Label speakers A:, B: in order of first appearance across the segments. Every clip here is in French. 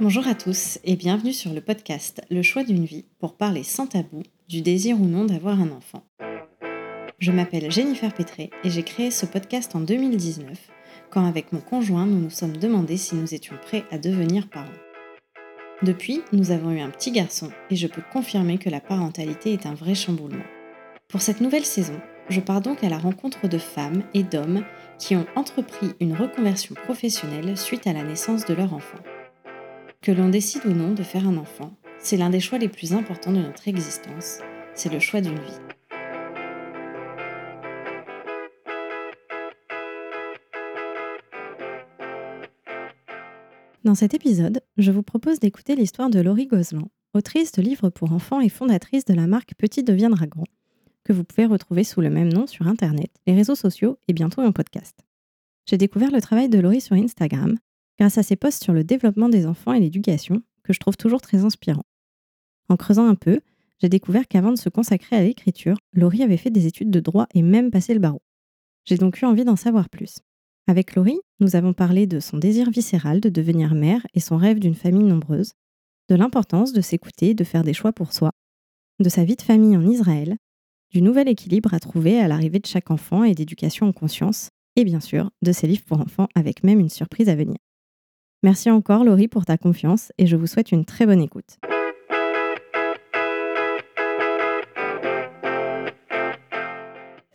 A: Bonjour à tous et bienvenue sur le podcast Le choix d'une vie pour parler sans tabou du désir ou non d'avoir un enfant. Je m'appelle Jennifer Pétré et j'ai créé ce podcast en 2019 quand avec mon conjoint nous nous sommes demandé si nous étions prêts à devenir parents. Depuis, nous avons eu un petit garçon et je peux confirmer que la parentalité est un vrai chamboulement. Pour cette nouvelle saison, je pars donc à la rencontre de femmes et d'hommes qui ont entrepris une reconversion professionnelle suite à la naissance de leur enfant. Que l'on décide ou non de faire un enfant, c'est l'un des choix les plus importants de notre existence, c'est le choix d'une vie. Dans cet épisode, je vous propose d'écouter l'histoire de Laurie Gozlan, autrice de livres pour enfants et fondatrice de la marque Petit deviendra grand, que vous pouvez retrouver sous le même nom sur Internet, les réseaux sociaux et bientôt en podcast. J'ai découvert le travail de Laurie sur Instagram grâce à ses posts sur le développement des enfants et l'éducation, que je trouve toujours très inspirant. En creusant un peu, j'ai découvert qu'avant de se consacrer à l'écriture, Laurie avait fait des études de droit et même passé le barreau. J'ai donc eu envie d'en savoir plus. Avec Laurie, nous avons parlé de son désir viscéral de devenir mère et son rêve d'une famille nombreuse, de l'importance de s'écouter et de faire des choix pour soi, de sa vie de famille en Israël, du nouvel équilibre à trouver à l'arrivée de chaque enfant et d'éducation en conscience, et bien sûr de ses livres pour enfants avec même une surprise à venir. Merci encore Laurie pour ta confiance et je vous souhaite une très bonne écoute.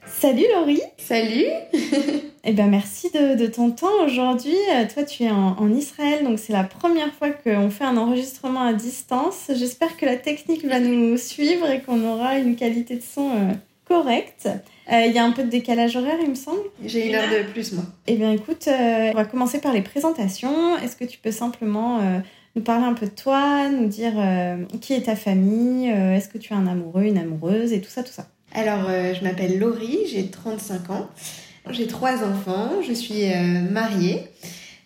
A: Salut Laurie
B: Salut
A: Eh bien merci de, ton temps aujourd'hui. Euh, toi tu es en, Israël, donc c'est la première fois qu'on fait un enregistrement à distance. J'espère que la technique va nous suivre et qu'on aura une qualité de son euh, correcte. Euh, il y a un peu de décalage horaire, il me semble.
B: J'ai une heure de plus, moi.
A: Eh bien écoute, on va commencer par les présentations. Est-ce que tu peux simplement nous parler un peu de toi, nous dire qui est ta famille, est-ce que tu as un amoureux, une amoureuse et tout ça, tout ça
B: alors, euh, je m'appelle Laurie, j'ai 35 ans. J'ai trois enfants, je suis euh, mariée.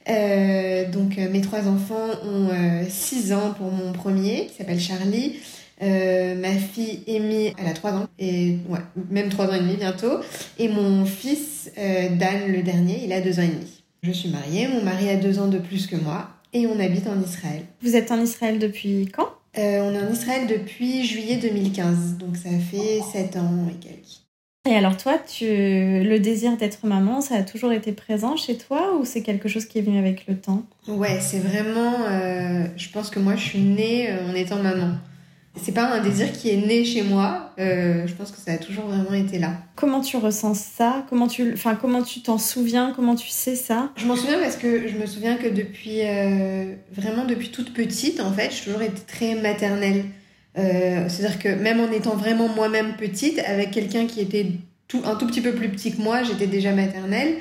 B: Euh, donc, mes trois enfants ont 6 ans pour mon premier, qui s'appelle Charlie. Ma fille Amy, elle a 3 ans, et ouais, même 3 ans et demi bientôt. Et mon fils Dan, le dernier, il a 2 ans et demi. Je suis mariée, mon mari a 2 ans de plus que moi, et on habite en Israël.
A: Vous êtes en Israël depuis quand?
B: Euh, on est en Israël depuis juillet 2015, donc ça fait 7 ans et quelques.
A: Et alors toi, tu... le désir d'être maman, ça a toujours été présent chez toi ou c'est quelque chose qui est venu avec le temps?
B: Ouais, c'est vraiment... Euh, je pense que moi, je suis née euh, en étant maman c'est pas un désir qui est né chez moi. Euh, je pense que ça a toujours vraiment été là.
A: Comment tu ressens ça? Comment tu, enfin, comment tu t'en souviens? Comment tu sais ça?
B: Je m'en souviens parce que je me souviens que depuis euh, vraiment depuis toute petite, en fait, j'ai toujours été très maternelle. Euh, c'est-à-dire que même en étant vraiment moi-même petite, avec quelqu'un qui était tout, un tout petit peu plus petit que moi, j'étais déjà maternelle.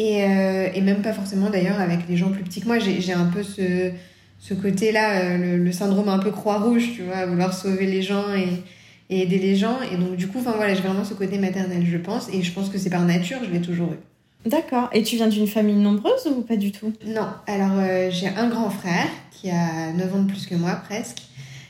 B: Et, et même pas forcément d'ailleurs avec les gens plus petits que moi. J'ai un peu ce ce côté-là, euh, le, syndrome un peu croix-rouge, tu vois, vouloir sauver les gens et, aider les gens. Et donc, du coup, enfin voilà, j'ai vraiment ce côté maternel, je pense. Et je pense que c'est par nature, je l'ai toujours eu.
A: D'accord. Et tu viens d'une famille nombreuse ou pas du tout?
B: Non. Alors, euh, j'ai un grand frère qui a 9 ans de plus que moi, presque.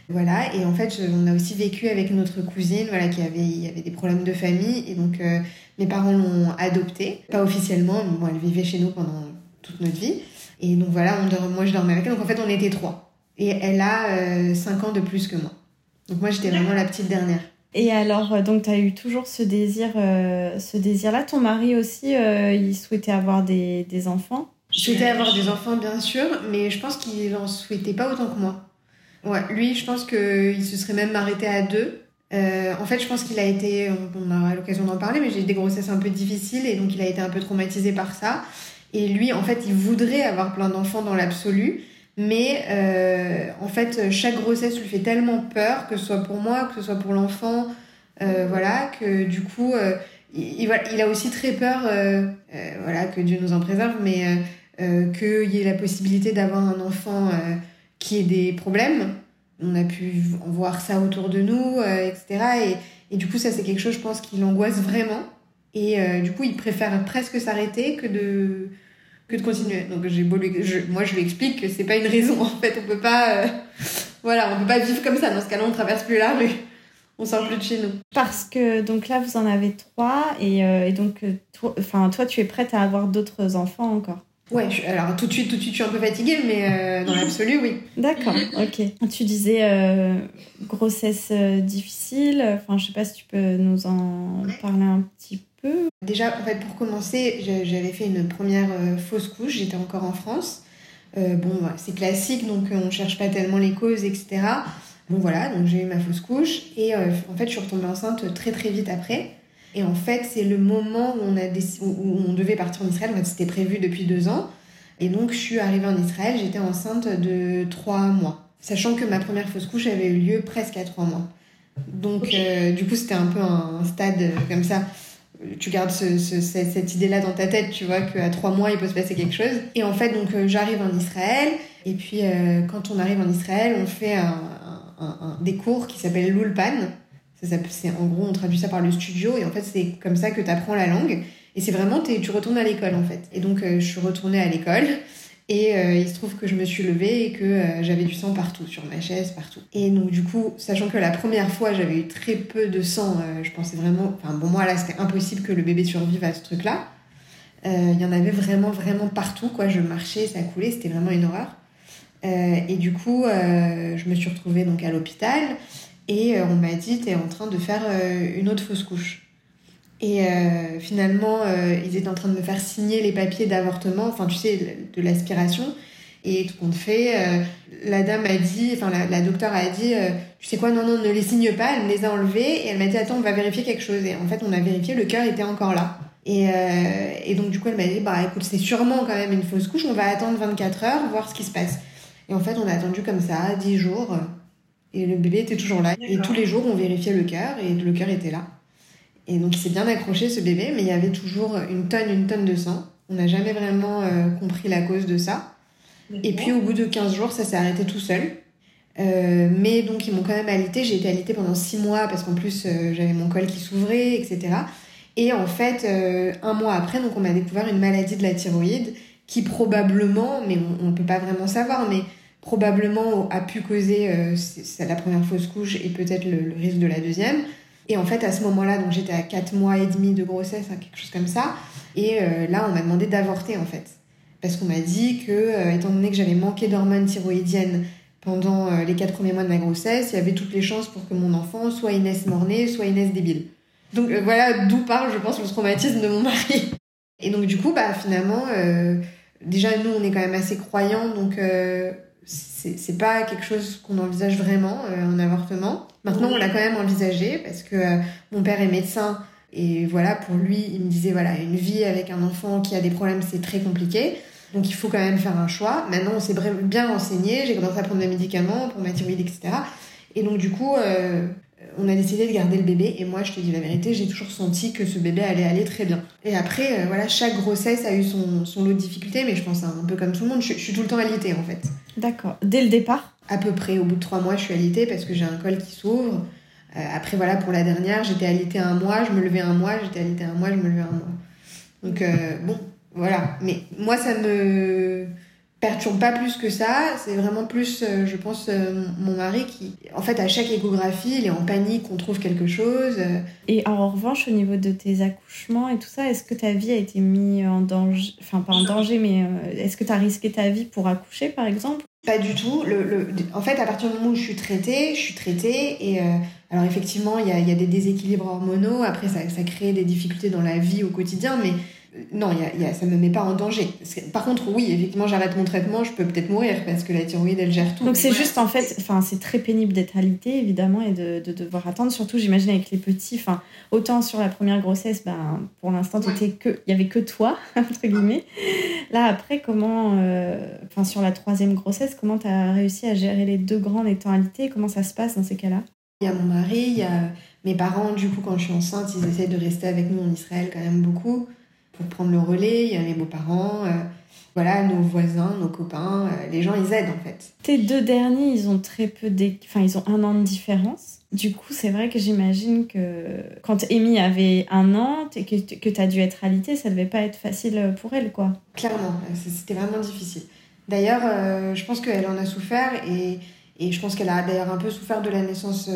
B: Voilà. Et en fait, on a aussi vécu avec notre cousine, voilà, qui avait, avait des problèmes de famille. Et donc, euh, mes parents l'ont adoptée. Pas officiellement, mais bon, elle vivait chez nous pendant toute notre vie. Et donc voilà, on moi je dormais avec elle. Donc en fait, on était trois. Et elle a 5 euh, ans de plus que moi. Donc moi, j'étais vraiment la petite dernière.
A: Et alors, euh, donc tu as eu toujours ce désir, euh, ce désir-là? Ton mari aussi, il souhaitait avoir des, des enfants?
B: Il souhaitait avoir des enfants, bien sûr, mais je pense qu'il en souhaitait pas autant que moi. Ouais, lui, je pense qu'il se serait même arrêté à deux. en fait, je pense qu'il a été, on aura l'occasion d'en parler, mais j'ai eu des grossesses un peu difficiles et donc il a été un peu traumatisé par ça. Et lui, en fait, il voudrait avoir plein d'enfants dans l'absolu, mais euh, en fait, chaque grossesse lui fait tellement peur, que ce soit pour moi, que ce soit pour l'enfant, euh, voilà, que du coup, euh, il, a aussi très peur, voilà, que Dieu nous en préserve, mais qu'il y ait la possibilité d'avoir un enfant qui ait des problèmes. On a pu voir ça autour de nous, etc. Et, et du coup, ça, c'est quelque chose, je pense, qui l'angoisse vraiment. Et euh, du coup, il préfère presque s'arrêter que de, que de continuer. Donc, j'ai beau moi, je lui explique que c'est pas une raison. En fait, on peut pas, euh, voilà, on peut pas vivre comme ça. Dans ce cas-là, on traverse plus la rue. On sort plus de chez nous.
A: Parce que, donc là, vous en avez trois. Et, euh, et donc, toi, enfin, toi, tu es prête à avoir d'autres enfants encore?
B: Ouais, alors tout de suite, tout de suite, je suis un peu fatiguée, mais dans l'absolu, oui.
A: D'accord, ok. Tu disais grossesse difficile. Enfin, je sais pas si tu peux nous en parler un petit peu.
B: Déjà, en fait, pour commencer, j'avais fait une première fausse couche. J'étais encore en France. bon, c'est classique, donc on cherche pas tellement les causes, etc. Bon voilà, donc j'ai eu ma fausse couche et euh, en fait je suis retombée enceinte très très vite après. Et en fait c'est le moment où on, a où on devait partir en Israël, c'était prévu depuis deux ans. Et donc je suis arrivée en Israël, j'étais enceinte de trois mois. Sachant que ma première fausse couche avait eu lieu presque à trois mois. Donc euh, du coup c'était un peu un stade comme ça tu gardes cette idée-là dans ta tête, tu vois, qu'à trois mois, il peut se passer quelque chose. Et en fait, donc, euh, j'arrive en Israël. Et puis, quand on arrive en Israël, on fait un, des cours qui s'appellent l'Ulpan. En gros, on traduit ça par le studio, et en fait, c'est comme ça que tu apprends la langue. Et c'est vraiment, tu retournes à l'école, en fait. Et donc, euh, je suis retournée à l'école, et euh, il se trouve que je me suis levée et que euh, j'avais du sang partout, sur ma chaise, partout. Et donc, du coup, sachant que la première fois, j'avais eu très peu de sang, je pensais vraiment. Enfin, bon, moi, là, c'était impossible que le bébé survive à ce truc-là. Il y en avait vraiment, vraiment partout, quoi. Je marchais, ça coulait, c'était vraiment une horreur. Euh, et du coup, euh, je me suis retrouvée donc à l'hôpital et euh, on m'a dit tu es en train de faire une autre fausse couche. Et finalement, ils étaient en train de me faire signer les papiers d'avortement, enfin tu sais, de l'aspiration. Et tout compte fait, la dame a dit, enfin la, la docteure a dit, tu sais quoi, non, non, ne les signe pas, elle me les a enlevés et elle m'a dit, attends, on va vérifier quelque chose. Et en fait, on a vérifié, le cœur était encore là. Et, et donc, du coup, elle m'a dit, bah écoute, c'est sûrement quand même une fausse couche, on va attendre 24 heures, voir ce qui se passe. Et en fait, on a attendu comme ça 10 jours et le bébé était toujours là. Et tous les jours, on vérifiait le cœur et le cœur était là. Et donc, il s'est bien accroché ce bébé, mais il y avait toujours une tonne, une tonne de sang. On n'a jamais vraiment euh, compris la cause de ça. Et puis, au bout de 15 jours, ça s'est arrêté tout seul. Euh, mais donc, ils m'ont quand même alité. J'ai été alitée pendant 6 mois parce qu'en plus, euh, j'avais mon col qui s'ouvrait, etc. Et en fait, un mois après, donc, on m'a découvert une maladie de la thyroïde qui probablement, mais on ne peut pas vraiment savoir, mais probablement a pu causer la première fausse couche et peut-être le, risque de la deuxième. Et en fait, à ce moment-là, donc j'étais à 4 mois et demi de grossesse, hein, quelque chose comme ça. Et euh, là, on m'a demandé d'avorter en fait. Parce qu'on m'a dit que, euh, étant donné que j'avais manqué d'hormones thyroïdiennes pendant les 4 premiers mois de ma grossesse, il y avait toutes les chances pour que mon enfant soit Inès mornée, soit Inès débile. Donc voilà d'où part, je pense, le traumatisme de mon mari. Et donc du coup, bah finalement, déjà nous, on est quand même assez croyants, donc c'est pas quelque chose qu'on envisage vraiment, euh, un avortement. Maintenant, on l'a quand même envisagé parce que euh, mon père est médecin et voilà, pour lui, il me disait voilà, une vie avec un enfant qui a des problèmes, c'est très compliqué. Donc il faut quand même faire un choix. Maintenant, on s'est bien renseigné, j'ai commencé à prendre des médicaments pour ma thyroïde, etc. Et donc du coup, euh, on a décidé de garder le bébé. Et moi je te dis la vérité j'ai toujours senti que ce bébé allait aller très bien. Et après euh, voilà chaque grossesse a eu son, son, lot de difficultés mais je pense un peu comme tout le monde. Je, suis tout le temps alitée en fait.
A: D'accord. Dès le départ?
B: À peu près. Au bout de trois mois je suis alitée parce que j'ai un col qui s'ouvre. Euh, après voilà pour la dernière j'étais alitée un mois je me levais un mois j'étais alitée un mois je me levais un mois. Donc bon voilà. Mais moi ça me perturbe pas plus que ça. C'est vraiment plus, euh, je pense, euh, mon mari qui, en fait, à chaque échographie, il est en panique qu'on trouve quelque chose.
A: Et en revanche, au niveau de tes accouchements et tout ça, est-ce que ta vie a été mise en danger, enfin pas en danger, mais euh, est-ce que tu as risqué ta vie pour accoucher, par exemple?
B: Pas du tout. Le, le, en fait, à partir du moment où je suis traitée, je suis traitée et alors effectivement, il y a, y a, des déséquilibres hormonaux. Après, ça, ça crée des difficultés dans la vie au quotidien, mais non, y a, ça me met pas en danger. Par contre, oui, effectivement, j'arrête mon traitement, je peux peut-être mourir parce que la thyroïde, elle gère tout.
A: Donc c'est juste en fait, enfin c'est très pénible d'être alité évidemment et de, devoir attendre. Surtout, j'imagine avec les petits, enfin autant sur la première grossesse, ben pour l'instant, il y avait que toi entre guillemets. Là après, comment, euh, enfin sur la troisième grossesse, comment tu as réussi à gérer les deux grands étant alité? Comment ça se passe dans ces cas-là?
B: Il y a mon mari, il y a mes parents. Du coup, quand je suis enceinte, ils essaient de rester avec nous en Israël quand même beaucoup pour prendre le relais. Il y a mes beaux-parents, euh, voilà, nos voisins, nos copains. Euh, les gens, ils aident en fait.
A: Tes deux derniers, ils ont très peu Enfin, ils ont un an de différence. Du coup, c'est vrai que j'imagine que quand Amy avait un an et que, que tu as dû être alitée, ça devait pas être facile pour elle, quoi.
B: Clairement, c'était vraiment difficile. D'ailleurs, euh, je pense qu'elle en a souffert et, et je pense qu'elle a d'ailleurs un peu souffert de la naissance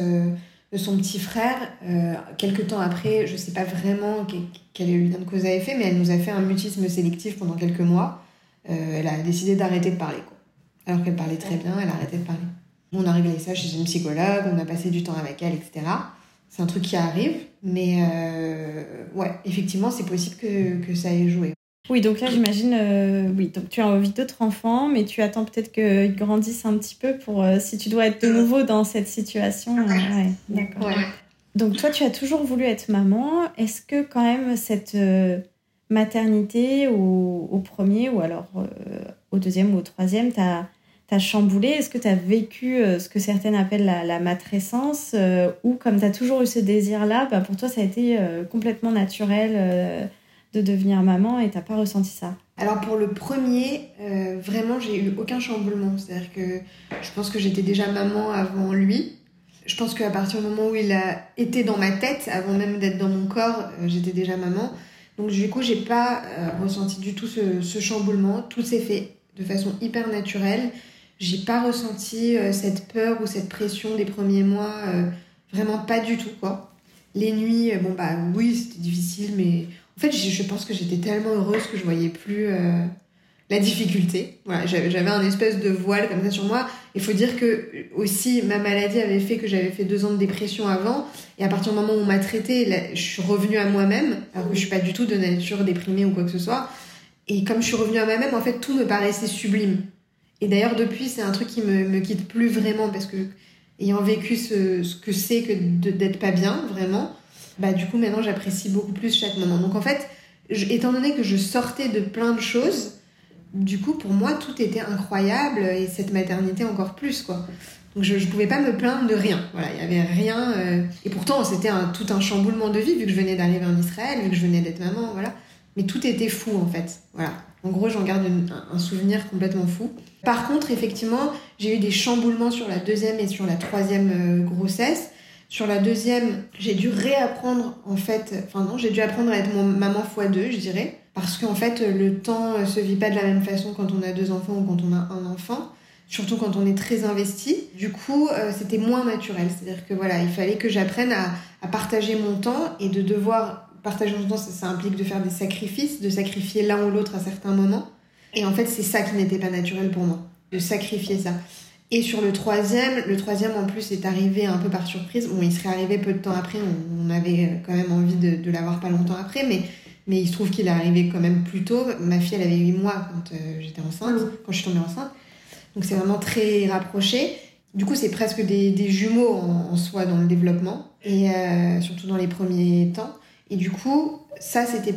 B: de son petit frère. Euh, quelques temps après, je sais pas vraiment quel est le lien de cause à effet, mais elle nous a fait un mutisme sélectif pendant quelques mois. elle a décidé d'arrêter de parler. Quoi. Alors qu'elle parlait très bien, elle a arrêté de parler. On a réglé ça chez une psychologue, on a passé du temps avec elle, etc. C'est un truc qui arrive, mais ouais, effectivement, c'est possible que, que ça ait joué.
A: Oui, donc là, j'imagine, euh, oui, donc tu as envie d'autres enfants, mais tu attends peut-être qu'ils grandissent un petit peu pour euh, si tu dois être de nouveau dans cette situation. ouais, d'accord. Donc toi, tu as toujours voulu être maman. Est-ce que quand même cette euh, maternité au, premier ou alors au deuxième ou au troisième t'as as chamboulé? Est-ce que tu as vécu ce que certaines appellent la, la matrescence ou comme tu as toujours eu ce désir-là, bah, pour toi ça a été complètement naturel de devenir maman et t'as pas ressenti ça
B: Alors pour le premier, euh, vraiment j'ai eu aucun chamboulement. C'est-à-dire que je pense que j'étais déjà maman avant lui. Je pense qu'à partir du moment où il a été dans ma tête, avant même d'être dans mon corps, euh, j'étais déjà maman. Donc du coup j'ai pas euh, ressenti du tout ce, chamboulement. Tout s'est fait de façon hyper naturelle. J'ai pas ressenti cette peur ou cette pression des premiers mois. vraiment pas du tout quoi. Les nuits, bon bah oui c'était difficile mais fait, je pense que j'étais tellement heureuse que je voyais plus euh, la difficulté. Voilà, j'avais un espèce de voile comme ça sur moi. Il faut dire que aussi ma maladie avait fait que j'avais fait deux ans de dépression avant. Et à partir du moment où on m'a traité, je suis revenue à moi-même, alors que je suis pas du tout de nature déprimée ou quoi que ce soit. Et comme je suis revenue à moi-même, en fait, tout me paraissait sublime. Et d'ailleurs, depuis, c'est un truc qui me, me quitte plus vraiment parce que ayant vécu ce que c'est que d'être pas bien, vraiment, bah du coup maintenant j'apprécie beaucoup plus chaque moment. Donc en fait, étant donné que je sortais de plein de choses, du coup pour moi tout était incroyable et cette maternité encore plus quoi. Donc je, je pouvais pas me plaindre de rien. Voilà, il y avait rien. Euh, et pourtant c'était tout un chamboulement de vie vu que je venais d'arriver en Israël, vu que je venais d'être maman, voilà. Mais tout était fou en fait. Voilà. En gros, j'en garde un, souvenir complètement fou. Par contre, effectivement, j'ai eu des chamboulements sur la deuxième et sur la troisième euh, grossesse. Sur la deuxième, j'ai dû réapprendre, en fait, enfin non, j'ai dû apprendre à être mon maman x2, je dirais. Parce qu'en fait, le temps se vit pas de la même façon quand on a deux enfants ou quand on a un enfant. Surtout quand on est très investi. Du coup, euh, c'était moins naturel. C'est-à-dire que voilà, il fallait que j'apprenne à, partager mon temps et de devoir partager mon temps, ça, ça implique de faire des sacrifices, de sacrifier l'un ou l'autre à certains moments. Et en fait, c'est ça qui n'était pas naturel pour moi, de sacrifier ça. Et sur le troisième, le troisième en plus est arrivé un peu par surprise. Bon, il serait arrivé peu de temps après, on, avait quand même envie de, l'avoir pas longtemps après, mais, mais il se trouve qu'il est arrivé quand même plus tôt. Ma fille, elle avait 8 mois quand euh, j'étais enceinte, quand je suis tombée enceinte. Donc c'est vraiment très rapproché. Du coup, c'est presque des, jumeaux en, soi dans le développement, et euh, surtout dans les premiers temps. Et du coup, ça, c'était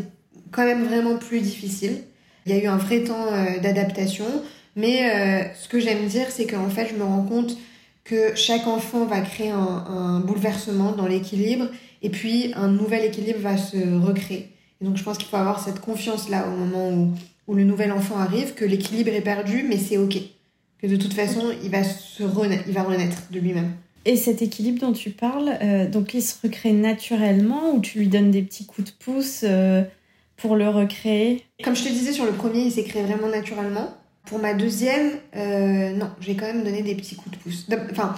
B: quand même vraiment plus difficile. Il y a eu un vrai temps euh, d'adaptation. Mais euh, ce que j'aime dire, c'est qu'en fait, je me rends compte que chaque enfant va créer un, bouleversement dans l'équilibre et puis un nouvel équilibre va se recréer. Et donc je pense qu'il faut avoir cette confiance-là au moment où, où, le nouvel enfant arrive, que l'équilibre est perdu, mais c'est OK. Que de toute façon, il va, se renaître, il va renaître de lui-même.
A: Et cet équilibre dont tu parles, euh, donc il se recrée naturellement ou tu lui donnes des petits coups de pouce euh, pour le recréer?
B: Comme je te disais sur le premier, il s'est créé vraiment naturellement. Pour ma deuxième, euh, non, j'ai quand même donné des petits coups de pouce. Enfin,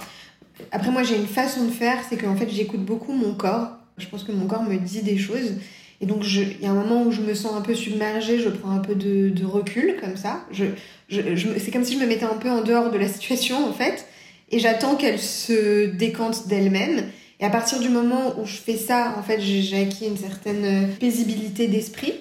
B: après moi j'ai une façon de faire, c'est qu'en fait j'écoute beaucoup mon corps. Je pense que mon corps me dit des choses. Et donc il y a un moment où je me sens un peu submergée, je prends un peu de, recul comme ça. Je, je, c'est comme si je me mettais un peu en dehors de la situation en fait. Et j'attends qu'elle se décante d'elle-même. Et à partir du moment où je fais ça, en fait, j'ai acquis une certaine paisibilité d'esprit.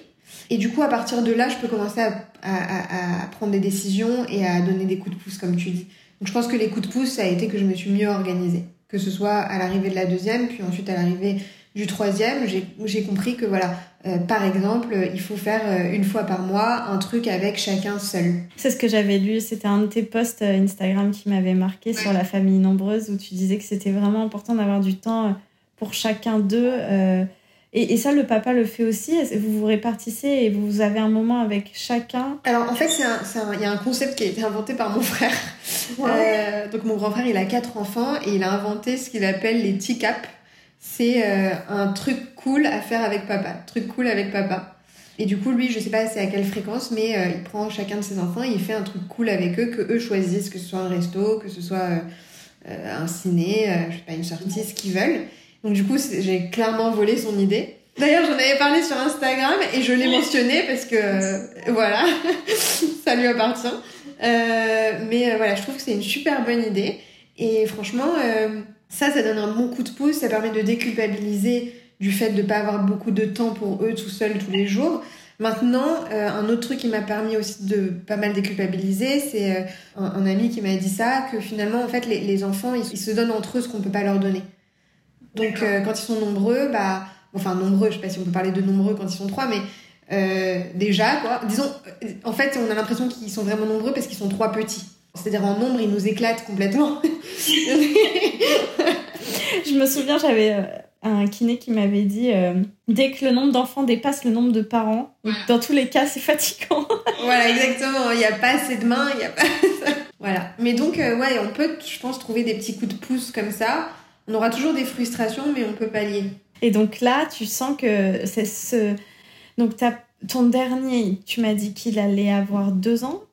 B: Et du coup, à partir de là, je peux commencer à, à, à, prendre des décisions et à donner des coups de pouce, comme tu dis. Donc je pense que les coups de pouce, ça a été que je me suis mieux organisée. Que ce soit à l'arrivée de la deuxième, puis ensuite à l'arrivée du troisième, j'ai compris que voilà, euh, par exemple, il faut faire euh, une fois par mois un truc avec chacun seul.
A: C'est ce que j'avais lu, c'était un de tes posts euh, Instagram qui m'avait marqué sur la famille nombreuse où tu disais que c'était vraiment important d'avoir du temps pour chacun d'eux. Et, ça, le papa le fait aussi. Vous vous répartissez et vous avez un moment avec chacun?
B: Alors en fait, il y a un concept qui a été inventé par mon frère. Euh, donc mon grand frère, il a quatre enfants et il a inventé ce qu'il appelle les TCAP. C'est euh, un truc cool à faire avec papa. Truc cool avec papa. Et du coup, lui, je sais pas c'est à quelle fréquence, mais euh, il prend chacun de ses enfants et il fait un truc cool avec eux, que eux choisissent, que ce soit un resto, que ce soit un ciné, je sais pas, une sortie, ce qu'ils veulent. Donc du coup, j'ai clairement volé son idée. D'ailleurs, j'en avais parlé sur Instagram et je l'ai mentionné parce que euh, voilà, ça lui appartient. Euh, mais euh, voilà, je trouve que c'est une super bonne idée. Et franchement, ça, ça donne un bon coup de pouce. Ça permet de déculpabiliser du fait de ne pas avoir beaucoup de temps pour eux tout seuls tous les jours. Maintenant, un autre truc qui m'a permis aussi de pas mal déculpabiliser, c'est un, ami qui m'a dit ça, que finalement, en fait, les, enfants, ils, ils, se donnent entre eux ce qu'on peut pas leur donner. Donc, quand ils sont nombreux, bah enfin nombreux, je sais pas si on peut parler de nombreux quand ils sont trois, mais euh, déjà, quoi. Disons, en fait, on a l'impression qu'ils sont vraiment nombreux parce qu'ils sont trois petits. C'est-à-dire en nombre, ils nous éclatent complètement.
A: je me souviens, j'avais euh, un kiné qui m'avait dit euh, dès que le nombre d'enfants dépasse le nombre de parents, dans tous les cas, c'est fatigant.
B: voilà, exactement. Il n'y a pas assez de mains, il n'y a pas. voilà. Mais donc, ouais, on peut, je pense, trouver des petits coups de pouce comme ça. On aura toujours des frustrations, mais on peut pallier.
A: Et donc là, tu sens que c'est ce. Donc, ton dernier, tu m'as dit qu'il allait avoir deux ans?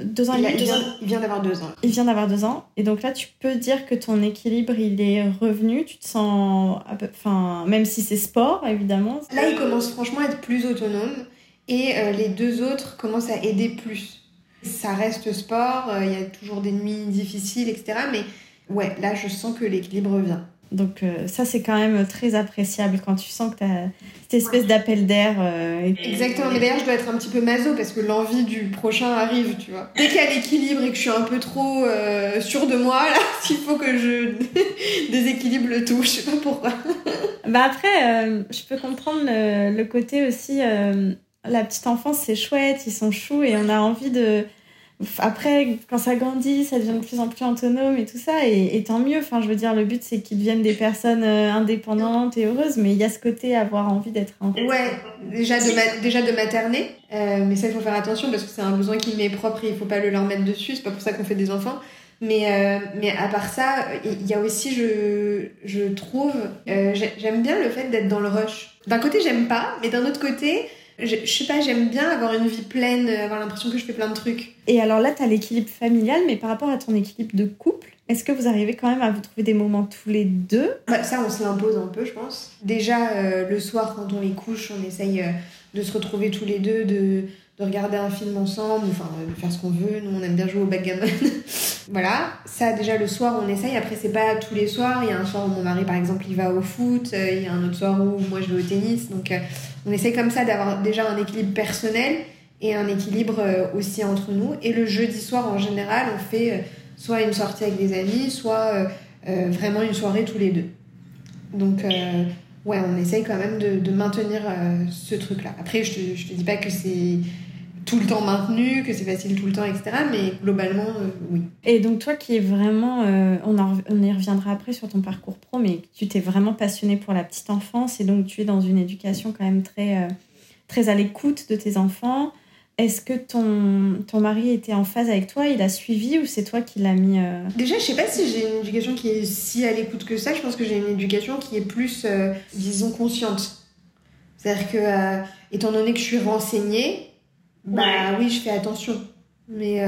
B: Deux ans il, il, vient, d'avoir deux ans.
A: Il vient d'avoir deux ans. Et donc là, tu peux dire que ton équilibre, il est revenu. Tu te sens. Enfin, même si c'est sport, évidemment.
B: Là, il commence franchement à être plus autonome. Et euh, les deux autres commencent à aider plus. Ça reste sport, euh, il y a toujours des nuits difficiles, etc. Mais ouais, là, je sens que l'équilibre revient.
A: Donc euh, ça, c'est quand même très appréciable quand tu sens que tu as cette espèce d'appel d'air. Euh,
B: Exactement, mais d'ailleurs, je dois être un petit peu maso parce que l'envie du prochain arrive, tu vois. Dès qu'il y a l'équilibre et que je suis un peu trop euh, sûre de moi, là, il faut que je déséquilibre le tout, je sais pas pourquoi.
A: bah après, je peux comprendre le, le côté aussi, la petite enfance, c'est chouette, ils sont choux et on a envie de après, quand ça grandit, ça devient de plus en plus autonome et tout ça, et, tant mieux. Enfin, je veux dire, le but, c'est qu'ils deviennent des personnes euh, indépendantes et heureuses, mais il y a ce côté avoir envie d'être un
B: Ouais, déjà de, déjà de materner, euh, mais ça, il faut faire attention parce que c'est un besoin qui m'est propre et il faut pas le leur mettre dessus, c'est pas pour ça qu'on fait des enfants. Mais, euh, mais à part ça, il y a aussi, je, je trouve, j'aime bien le fait d'être dans le rush. D'un côté, j'aime pas, mais d'un autre côté, je, je sais pas, j'aime bien avoir une vie pleine, avoir l'impression que je fais plein de trucs.
A: Et alors là, tu as l'équilibre familial, mais par rapport à ton équilibre de couple, est-ce que vous arrivez quand même à vous trouver des moments tous les deux?
B: Bah, Ça, on se l'impose un peu, je pense. Déjà, euh, le soir, quand on les couche, on essaye euh, de se retrouver tous les deux, de, de regarder un film ensemble, enfin, de faire ce qu'on veut. Nous, on aime bien jouer au backgammon. voilà, ça, déjà, le soir, on essaye. Après, c'est pas tous les soirs. Il y a un soir où mon mari, par exemple, il va au foot. Euh, il y a un autre soir où moi, je vais au tennis. Donc, on essaye comme ça d'avoir déjà un équilibre personnel et un équilibre euh, aussi entre nous. Et le jeudi soir, en général, on fait euh, soit une sortie avec des amis, soit euh, vraiment une soirée tous les deux. Donc, ouais, on essaye quand même de, maintenir ce truc-là. Après, je te, je te dis pas que c'est tout le temps maintenu, que c'est facile tout le temps, etc. Mais globalement, oui.
A: Et donc toi qui es vraiment, on, on, y reviendra après sur ton parcours pro, mais tu t'es vraiment passionné pour la petite enfance et donc tu es dans une éducation quand même très, très à l'écoute de tes enfants. Est-ce que ton, ton mari était en phase avec toi Il a suivi ou c'est toi qui l'as mis euh,
B: Déjà, je sais pas si j'ai une éducation qui est si à l'écoute que ça. Je pense que j'ai une éducation qui est plus, euh, disons, consciente. C'est-à-dire que, euh, étant donné que je suis renseignée, bah oui, je fais attention. Mais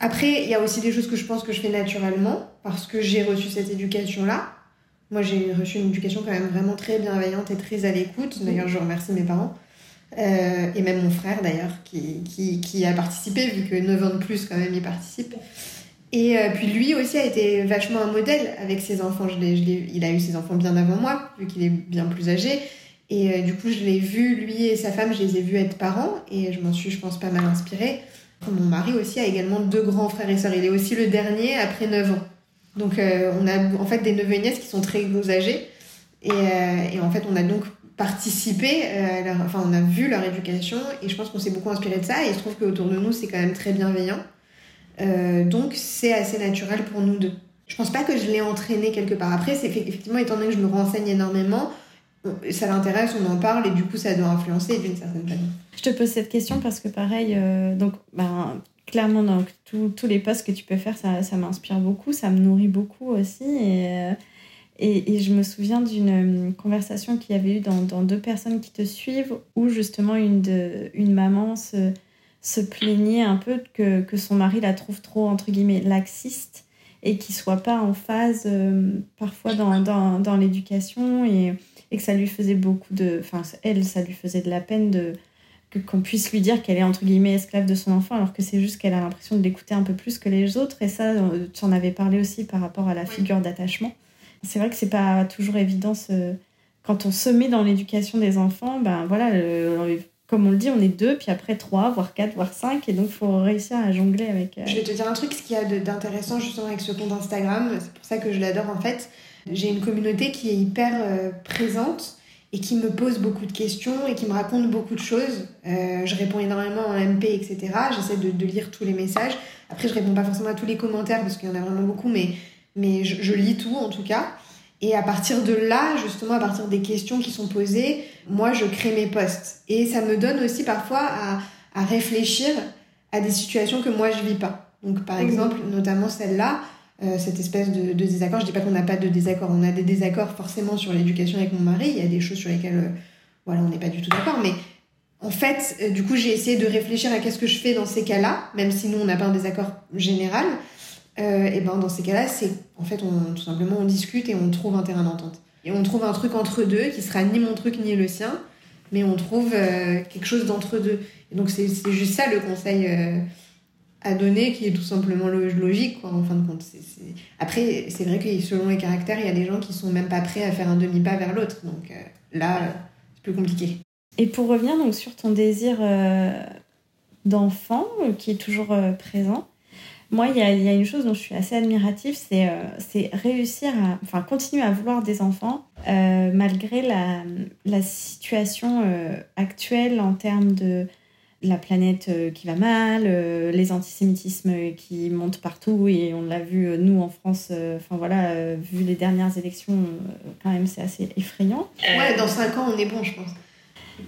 B: après, il y a aussi des choses que je pense que je fais naturellement parce que j'ai reçu cette éducation-là. Moi, j'ai reçu une éducation quand même vraiment très bienveillante et très à l'écoute. D'ailleurs, je remercie mes parents. Euh, et même mon frère d'ailleurs, qui, qui, qui, a participé, vu que 9 ans de plus quand même il participe. Et euh, puis lui aussi a été vachement un modèle avec ses enfants. Je je il a eu ses enfants bien avant moi, vu qu'il est bien plus âgé. Et euh, du coup, je l'ai vu, lui et sa femme, je les ai vus être parents, et je m'en suis, je pense, pas mal inspirée. Mon mari aussi a également deux grands frères et sœurs. Il est aussi le dernier après 9 ans. Donc on a en fait des neveux et nièces qui sont très âgés. Et, et en fait, on a donc participé, euh, enfin on a vu leur éducation et je pense qu'on s'est beaucoup inspiré de ça et il se trouve qu'autour de nous c'est quand même très bienveillant. Euh, donc c'est assez naturel pour nous deux. Je pense pas que je l'ai entraîné quelque part. Après, c'est effectivement étant donné que je me renseigne énormément, ça l'intéresse, on en parle et du coup ça doit influencer d'une certaine façon.
A: Je te pose cette question parce que pareil, euh, donc ben, clairement dans tous les postes que tu peux faire, ça, ça m'inspire beaucoup, ça me nourrit beaucoup aussi et et, je me souviens d'une euh, conversation qu'il y avait eu dans, deux personnes qui te suivent où justement une, de, une maman se, se plaignait un peu que, que, son mari la trouve trop, entre guillemets, laxiste et qu'il soit pas en phase euh, parfois dans, dans, dans l'éducation. Et, et que ça lui faisait beaucoup de. Enfin, elle, ça lui faisait de la peine de qu'on puisse lui dire qu'elle est entre guillemets esclave de son enfant, alors que c'est juste qu'elle a l'impression de l'écouter un peu plus que les autres. Et ça, tu en avais parlé aussi par rapport à la figure d'attachement. C'est vrai que c'est pas toujours évident quand on se met dans l'éducation des enfants. Ben voilà, comme on le dit, on est deux, puis après trois, voire quatre, voire cinq, et donc il faut réussir à jongler avec.
B: Euh, je vais te dire un truc, ce qu'il y a d'intéressant justement avec ce compte Instagram, c'est pour ça que je l'adore en fait. J'ai une communauté qui est hyper euh, présente et qui me pose beaucoup de questions et qui me raconte beaucoup de choses. Euh, je réponds énormément en MP, etc. J'essaie de, de, lire tous les messages. Après, je réponds pas forcément à tous les commentaires parce qu'il y en a vraiment beaucoup, mais, mais je, je, lis tout en tout cas. Et à partir de là, justement, à partir des questions qui sont posées, moi, je crée mes posts. Et ça me donne aussi parfois à, à réfléchir à des situations que moi, je vis pas. Donc, par exemple, notamment celle-là, euh, cette espèce de, désaccord. Je dis pas qu'on n'a pas de désaccord, on a des désaccords forcément sur l'éducation avec mon mari. Il y a des choses sur lesquelles, euh, voilà, on n'est pas du tout d'accord. Mais en fait, euh, du coup, j'ai essayé de réfléchir à qu'est-ce que je fais dans ces cas-là, même si nous on n'a pas un désaccord général. Et ben dans ces cas-là, c'est en fait, tout simplement, on discute et on trouve un terrain d'entente. Et on trouve un truc entre deux qui sera ni mon truc ni le sien, mais on trouve quelque chose d'entre deux. Et donc c'est juste ça le conseil à donner qui est tout simplement logique, quoi, en fin de compte. Après, c'est vrai que selon les caractères, il y a des gens qui sont même pas prêts à faire un demi-pas vers l'autre. Donc euh, là, c'est plus compliqué.
A: Et pour revenir donc sur ton désir euh, d'enfant, euh, qui est toujours présent, moi, il y a, une chose dont je suis assez admirative, c'est c'est réussir à, enfin, continuer à vouloir des enfants malgré la, situation actuelle en termes de la planète euh, qui va mal, euh, les antisémitismes qui montent partout et on l'a vu euh, nous en France, enfin voilà, vu les dernières élections, quand même c'est assez effrayant.
B: Ouais, dans 5 ans on est bon je pense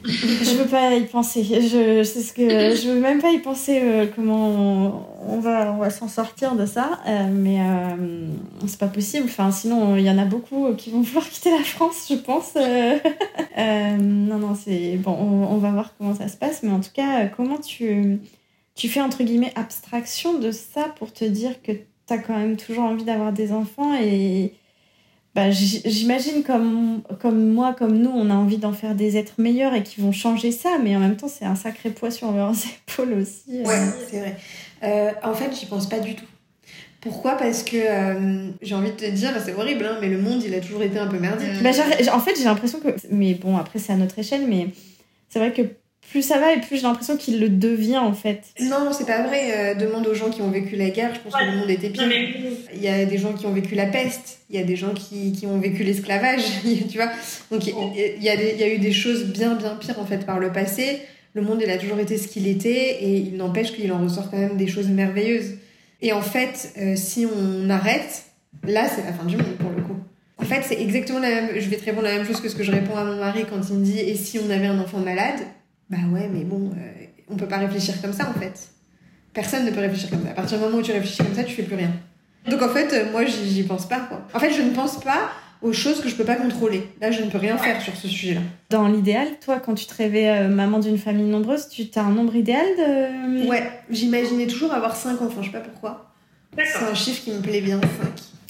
A: je veux pas y penser. Je, sais ce que je veux même pas y penser euh, comment on, va on va s'en sortir de ça. Euh, mais euh, c'est pas possible. Enfin, sinon il y en a beaucoup qui vont vouloir quitter la France, je pense. non non c'est bon. On, on, va voir comment ça se passe. Mais en tout cas, comment tu tu fais entre guillemets abstraction de ça pour te dire que tu as quand même toujours envie d'avoir des enfants et bah, j'imagine comme, comme moi, comme nous, on a envie d'en faire des êtres meilleurs et qui vont changer ça, mais en même temps, c'est un sacré poids sur leurs épaules aussi.
B: Euh. Ouais, c'est vrai. Euh, en fait, j'y pense pas du tout. Pourquoi? Parce que euh, j'ai envie de te dire, c'est horrible, hein, mais le monde, il a toujours été un peu merdique.
A: Bah, en fait, j'ai l'impression que. Mais bon, après, c'est à notre échelle, mais c'est vrai que plus ça va et plus j'ai l'impression qu'il le devient en fait.
B: Non, c'est pas vrai. Euh, demande aux gens qui ont vécu la guerre, je pense que le monde était pire. Il y a des gens qui ont vécu la peste, il y a des gens qui, qui ont vécu l'esclavage, tu vois. Donc il y, a il y a eu des choses bien bien pires en fait par le passé. Le monde il a toujours été ce qu'il était et il n'empêche qu'il en ressort quand même des choses merveilleuses. Et en fait, euh, si on arrête, là c'est la fin du monde pour le coup. En fait, c'est exactement la même. Je vais te répondre la même chose que ce que je réponds à mon mari quand il me dit et si on avait un enfant malade? Bah ouais, mais bon, euh, on peut pas réfléchir comme ça en fait. Personne ne peut réfléchir comme ça. À partir du moment où tu réfléchis comme ça, tu fais plus rien. Donc en fait, euh, moi, j'y pense pas. Quoi. En fait, je ne pense pas aux choses que je peux pas contrôler. Là, je ne peux rien faire sur ce sujet-là.
A: Dans l'idéal, toi, quand tu te rêvais euh, maman d'une famille nombreuse, tu as un nombre idéal de...
B: Ouais, j'imaginais toujours avoir 5 enfants, je sais pas pourquoi. C'est un chiffre qui me plaît bien, 5.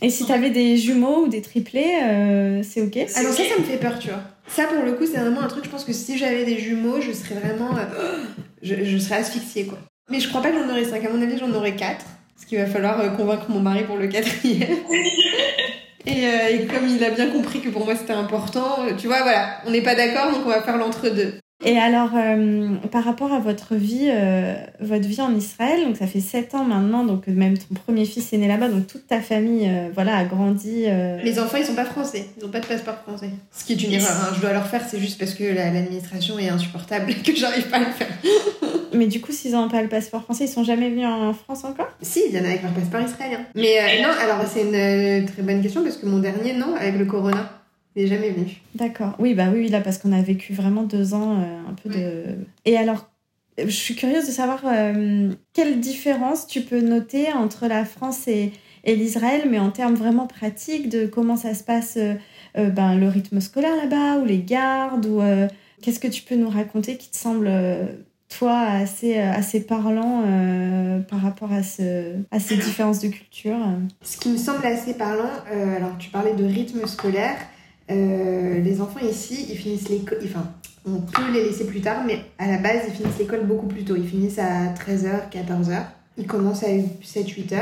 A: Et si t'avais des jumeaux ou des triplés, euh, c'est ok?
B: Alors ça, ça me fait peur, tu vois. Ça, pour le coup, c'est vraiment un truc, je pense que si j'avais des jumeaux, je serais vraiment... Euh, je, serais asphyxiée, quoi. Mais je crois pas que j'en aurais 5. À mon avis, j'en aurais 4. Parce qu'il va falloir euh, convaincre mon mari pour le quatrième. et, et, comme il a bien compris que pour moi c'était important, tu vois, voilà, on n'est pas d'accord, donc on va faire l'entre-deux.
A: Et alors, euh, par rapport à votre vie, euh, votre vie en Israël, donc ça fait 7 ans maintenant, donc même ton premier fils est né là-bas, donc toute ta famille euh, voilà, a grandi.
B: Mes enfants, ils sont pas français, ils ont pas de passeport français. Ce qui est une erreur, hein. je dois leur faire, c'est juste parce que l'administration est insupportable et que j'arrive pas à le faire.
A: Mais du coup, s'ils n'ont pas le passeport français, ils sont jamais venus en France encore?
B: Si, il y en a avec leur passeport israélien. Mais non, alors c'est une très bonne question parce que mon dernier, non, avec le corona. N'est jamais venu.
A: D'accord. Oui, bah oui, là, parce qu'on a vécu vraiment deux ans, euh, un peu de. Et alors, je suis curieuse de savoir euh, quelle différence tu peux noter entre la France et, et l'Israël, mais en termes vraiment pratiques de comment ça se passe, euh, ben, le rythme scolaire là-bas, ou les gardes, ou qu'est-ce que tu peux nous raconter qui te semble, toi, assez, assez parlant par rapport à, ce, à ces différences de culture?
B: Ce qui me semble assez parlant, alors tu parlais de rythme scolaire. Les enfants ici, ils finissent l'école. Enfin, on peut les laisser plus tard, mais à la base, ils finissent l'école beaucoup plus tôt. Ils finissent à 13h, 14h. Ils commencent à 7-8 h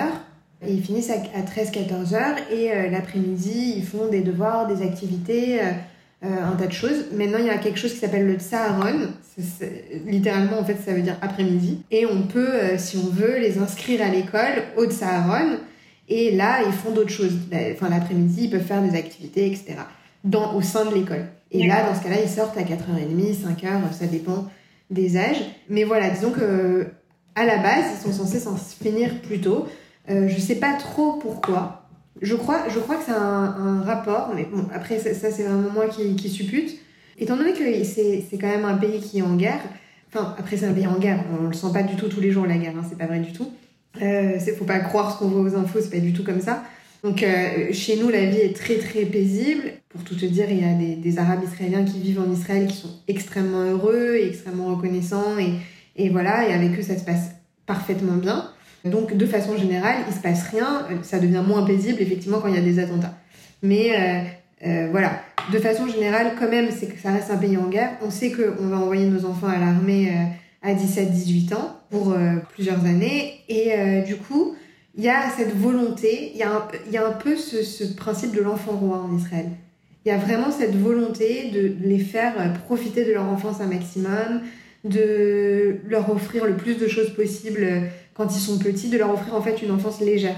B: et ils finissent à 13-14 h Et euh, l'après-midi, ils font des devoirs, des activités, euh, euh, un tas de choses. Maintenant, il y a quelque chose qui s'appelle le tsaharon. Littéralement, en fait, ça veut dire après-midi. Et on peut, si on veut, les inscrire à l'école au tsaharon. Et là, ils font d'autres choses. Enfin, l'après-midi, ils peuvent faire des activités, etc. Dans, au sein de l'école. Et là, dans ce cas-là, ils sortent à 4h30, 5h, ça dépend des âges. Mais voilà, disons que à la base, ils sont censés s'en finir plus tôt. Euh, je sais pas trop pourquoi. Je crois, je crois que c'est un, rapport, mais bon, après, ça, c'est vraiment moi qui, qui suppute. Étant donné que c'est quand même un pays qui est en guerre, enfin, après, c'est un pays en guerre, on le sent pas du tout tous les jours, la guerre, hein, c'est pas vrai du tout. Euh, faut pas croire ce qu'on voit aux infos, c'est pas du tout comme ça. Donc euh, chez nous, la vie est très très paisible. Pour tout te dire, il y a des, Arabes israéliens qui vivent en Israël qui sont extrêmement heureux et extrêmement reconnaissants. Et, et voilà, et avec eux, ça se passe parfaitement bien. Donc de façon générale, il se passe rien. Ça devient moins paisible effectivement quand il y a des attentats. Mais euh, euh, voilà, de façon générale, quand même, c'est que ça reste un pays en guerre. On sait qu'on va envoyer nos enfants à l'armée à 17-18 ans pour plusieurs années. Et du coup, il y a cette volonté, il y a un, peu ce, principe de l'enfant roi en Israël. Il y a vraiment cette volonté de les faire profiter de leur enfance un maximum, de leur offrir le plus de choses possibles quand ils sont petits, de leur offrir en fait une enfance légère.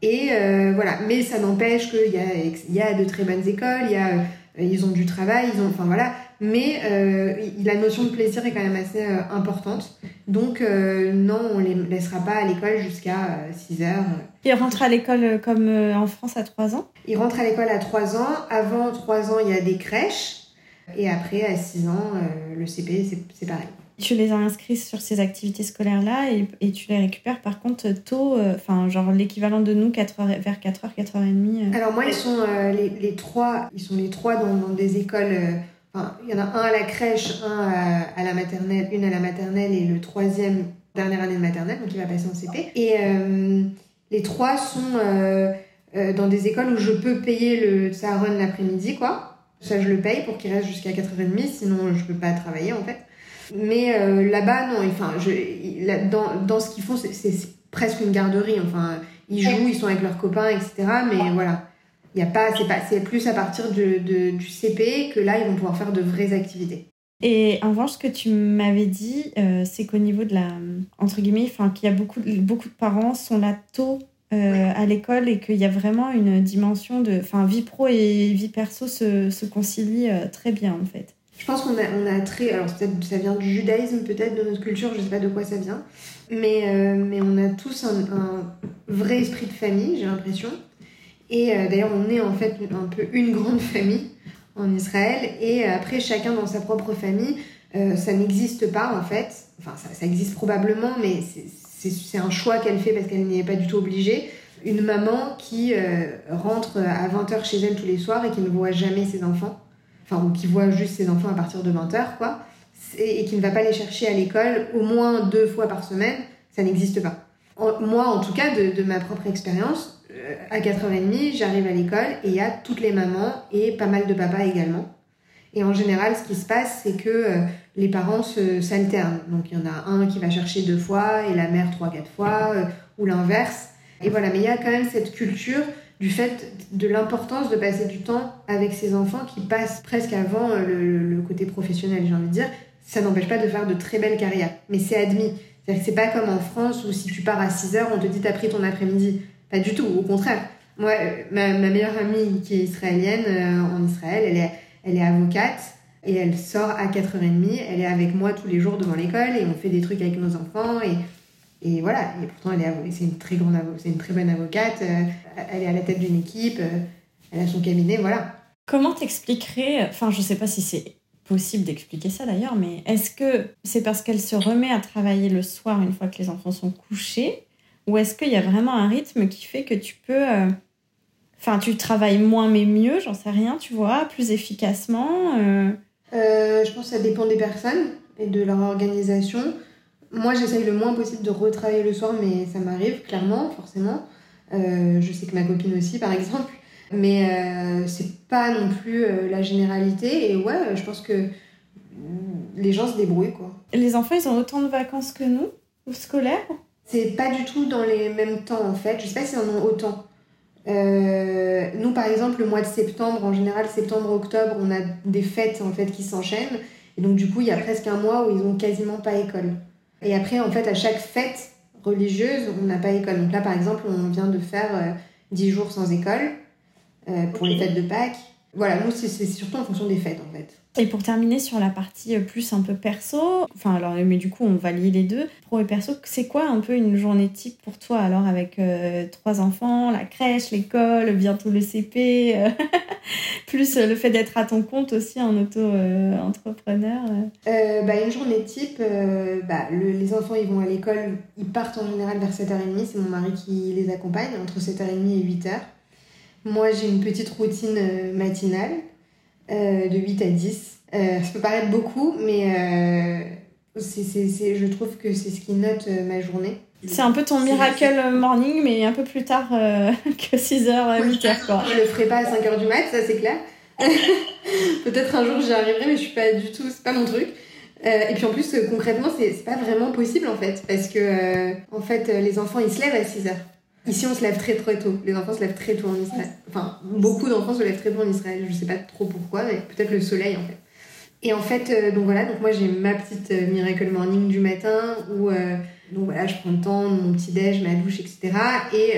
B: Et euh, voilà, mais ça n'empêche qu'il y a, y a de très bonnes écoles, il y a, euh, ils ont du travail, ils ont, enfin voilà, mais euh, la notion de plaisir est quand même assez euh, importante. Donc euh, non, on les laissera pas à l'école jusqu'à 6 heures.
A: Ils rentrent à l'école comme en France à 3 ans?
B: Ils rentrent à l'école à 3 ans. Avant 3 ans, il y a des crèches. Et après, à 6 ans, le CP, c'est pareil.
A: Tu les as inscrits sur ces activités scolaires-là et, et, tu les récupères par contre tôt, enfin genre l'équivalent de nous 4 heures, vers 4h, 4h30
B: Alors moi, ils sont les, les, trois, ils sont les trois dans, dans des écoles il y en a un à la crèche, un à, la maternelle, une à la maternelle et le troisième dernière année de maternelle, donc il va passer en CP. Et euh, les trois sont euh, euh, dans des écoles où je peux payer le Saharon l'après-midi, quoi. Ça, je le paye pour qu'il reste jusqu'à 4h30, sinon je peux pas travailler en fait. Mais là-bas, non, enfin, je, dans, dans ce qu'ils font, c'est presque une garderie. Enfin, ils jouent, ils sont avec leurs copains, etc. Mais voilà il y a pas, c'est pas, c'est plus à partir de, du CP que là ils vont pouvoir faire de vraies activités.
A: Et en revanche, ce que tu m'avais dit, euh, c'est qu'au niveau de la, entre guillemets, enfin, qu'il y a beaucoup, beaucoup de parents sont là tôt euh, à l'école et qu'il y a vraiment une dimension de, enfin, vie pro et vie perso se, se concilient euh, très bien en fait.
B: Je pense qu'on a, on a très, alors peut-être ça vient du judaïsme, peut-être de notre culture, je sais pas de quoi ça vient, mais, mais on a tous un, un vrai esprit de famille, j'ai l'impression. Et euh, d'ailleurs, on est en fait un peu une grande famille en Israël. Et euh, après, chacun dans sa propre famille, euh, ça n'existe pas en fait. Enfin, ça, existe probablement, mais c'est un choix qu'elle fait parce qu'elle n'y est pas du tout obligée. Une maman qui rentre à 20h chez elle tous les soirs et qui ne voit jamais ses enfants. Enfin, ou qui voit juste ses enfants à partir de 20h, quoi. Et, qui ne va pas les chercher à l'école au moins deux fois par semaine, ça n'existe pas. moi, en tout cas, de, ma propre expérience, à 4h30, j'arrive à l'école et il y a toutes les mamans et pas mal de papas également. Et en général, ce qui se passe, c'est que euh, les parents s'alternent. Donc il y en a un qui va chercher deux fois et la mère trois, quatre fois, euh, ou l'inverse. Et voilà, mais il y a quand même cette culture du fait de l'importance de passer du temps avec ses enfants qui passent presque avant le, côté professionnel, j'ai envie de dire. Ça n'empêche pas de faire de très belles carrières, mais c'est admis. C'est-à-dire que c'est pas comme en France où si tu pars à 6 heures, on te dit t'as pris ton après-midi. Pas du tout, au contraire. Moi, ma, meilleure amie qui est israélienne euh, en Israël, elle est, elle est avocate et elle sort à 4h30. Elle est avec moi tous les jours devant l'école et on fait des trucs avec nos enfants. Et, et voilà. Et pourtant, elle est, c'est une très grande, c'est une très bonne avocate. Euh, elle est à la tête d'une équipe. Euh, elle a son cabinet, voilà.
A: Comment t'expliquerais, enfin, je sais pas si c'est possible d'expliquer ça d'ailleurs, mais est-ce que c'est parce qu'elle se remet à travailler le soir une fois que les enfants sont couchés ou est-ce qu'il y a vraiment un rythme qui fait que tu peux. Euh, enfin, tu travailles moins mais mieux, j'en sais rien, tu vois, plus efficacement
B: euh? Euh, Je pense que ça dépend des personnes et de leur organisation. Moi, j'essaye le moins possible de retravailler le soir, mais ça m'arrive, clairement, forcément. je sais que ma copine aussi, par exemple. Mais euh, c'est pas non plus euh, la généralité. Et ouais, je pense que les gens se débrouillent, quoi.
A: Les enfants, ils ont autant de vacances que nous, scolaires
B: C'est pas du tout dans les mêmes temps, en fait. Je sais pas s'ils en ont autant. Euh, nous, par exemple, le mois de septembre, en général, septembre-octobre, on a des fêtes en fait qui s'enchaînent. Et donc, du coup, il y a presque un mois où ils ont quasiment pas école. Et après, en fait, à chaque fête religieuse, on n'a pas école. Donc là, par exemple, on vient de faire 10 jours sans école pour les fêtes de Pâques. Voilà, nous, c'est surtout en fonction des fêtes, en fait.
A: Et pour terminer sur la partie euh, plus un peu perso, enfin alors mais du coup on va lier les deux, pro et perso, c'est quoi un peu une journée type pour toi alors avec euh, trois enfants, la crèche, l'école, bientôt le CP, euh, plus le fait d'être à ton compte aussi en auto-entrepreneur
B: bah, Une journée type, bah, les enfants ils vont à l'école, ils partent en général vers 7h30, c'est mon mari qui les accompagne entre 7h30 et 8h. Moi j'ai une petite routine matinale euh, de 8 à 10. Euh, ça peut paraître beaucoup, mais euh, c'est, c'est, je trouve que c'est ce qui note ma journée.
A: C'est un peu ton miracle morning, mais un peu plus tard que 6h, 8h. Quoi.
B: Je le ferai pas à 5h du mat, ça c'est clair. Peut-être un jour j'y arriverai, mais je suis pas du tout, c'est pas mon truc. et puis en plus, concrètement, c'est, c'est pas vraiment possible en fait, parce que en fait, les enfants ils se lèvent à 6h. Ici, on se lève très très tôt. Les enfants se lèvent très tôt en Israël. Enfin, beaucoup d'enfants se lèvent très tôt en Israël. Je sais pas trop pourquoi, mais peut-être le soleil en fait. Et en fait, euh, donc voilà, donc moi j'ai ma petite euh, miracle morning du matin où euh, donc voilà, je prends le temps, mon petit déj, ma douche, etc. Et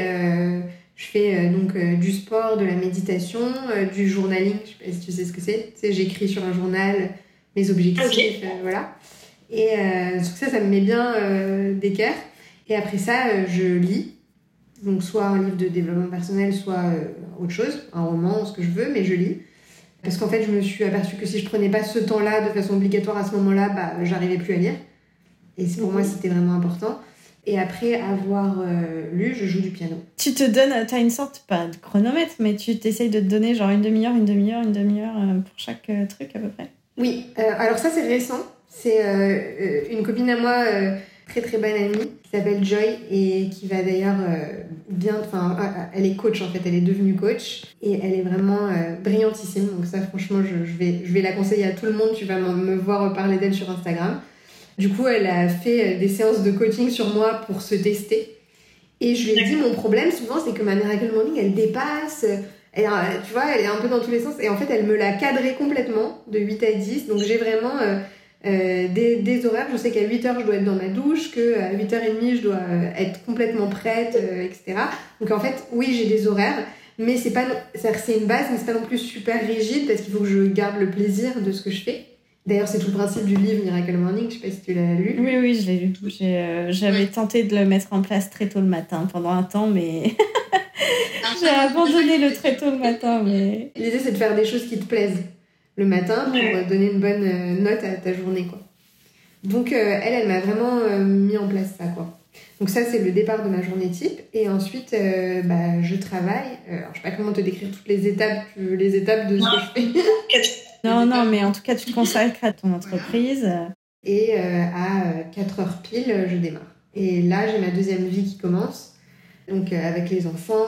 B: je fais donc du sport, de la méditation, du journaling. Je sais pas si tu sais ce que c'est. Tu sais, j'écris sur un journal mes objectifs, voilà. Et ça, ça me met bien d'équerre. Et après ça, je lis donc soit un livre de développement personnel, soit euh, autre chose, un roman, ce que je veux, mais je lis. Parce qu'en fait, je me suis aperçue que si je prenais pas ce temps-là de façon obligatoire à ce moment-là, bah, j'arrivais plus à lire. Et pour moi, c'était vraiment important. Et après avoir euh, lu, je joue du piano.
A: Tu te donnes, tu as une sorte, pas de chronomètre, mais tu t'essayes de te donner genre une demi-heure, une demi-heure, une demi-heure euh, pour chaque truc à peu près?
B: Oui, alors ça c'est récent. C'est une copine à moi très très bonne amie qui s'appelle Joy et qui va d'ailleurs euh, bien, enfin, euh, euh, elle est coach en fait, elle est devenue coach et elle est vraiment brillantissime. Donc ça, franchement, je, je, vais, je vais la conseiller à tout le monde. Tu vas me voir parler d'elle sur Instagram. Du coup, elle a fait des séances de coaching sur moi pour se tester. Et je lui ai dit, mon problème souvent, c'est que ma Miracle Morning, elle dépasse. Elle, tu vois, elle est un peu dans tous les sens. Et en fait, elle me l'a cadré complètement de 8 à 10. Donc j'ai vraiment euh, des, horaires, je sais qu'à 8h je dois être dans ma douche, qu'à 8h30 je dois euh, être complètement prête, euh, etc. Donc en fait, oui, j'ai des horaires, mais c'est pas c'est une base, mais c'est pas non plus super rigide parce qu'il faut que je garde le plaisir de ce que je fais. D'ailleurs, c'est tout le principe du livre Miracle Morning, je sais pas si tu l'as lu.
A: Oui, oui, je l'ai lu. J'avais tenté de le mettre en place très tôt le matin pendant un temps, mais j'ai abandonné le très tôt le matin. Mais...
B: L'idée, c'est de faire des choses qui te plaisent le matin pour donner une bonne euh, note à ta journée, quoi. Donc, euh, elle, elle m'a vraiment euh, mis en place ça, quoi. Donc ça, c'est le départ de ma journée type. Et ensuite, bah, je travaille. alors, je sais pas comment te décrire toutes les étapes, les étapes de ce que je
A: fais. non, non, mais en tout cas, tu te consacres à ton entreprise.
B: Et à 4 heures pile, je démarre. Et là, j'ai ma deuxième vie qui commence. Donc, avec les enfants,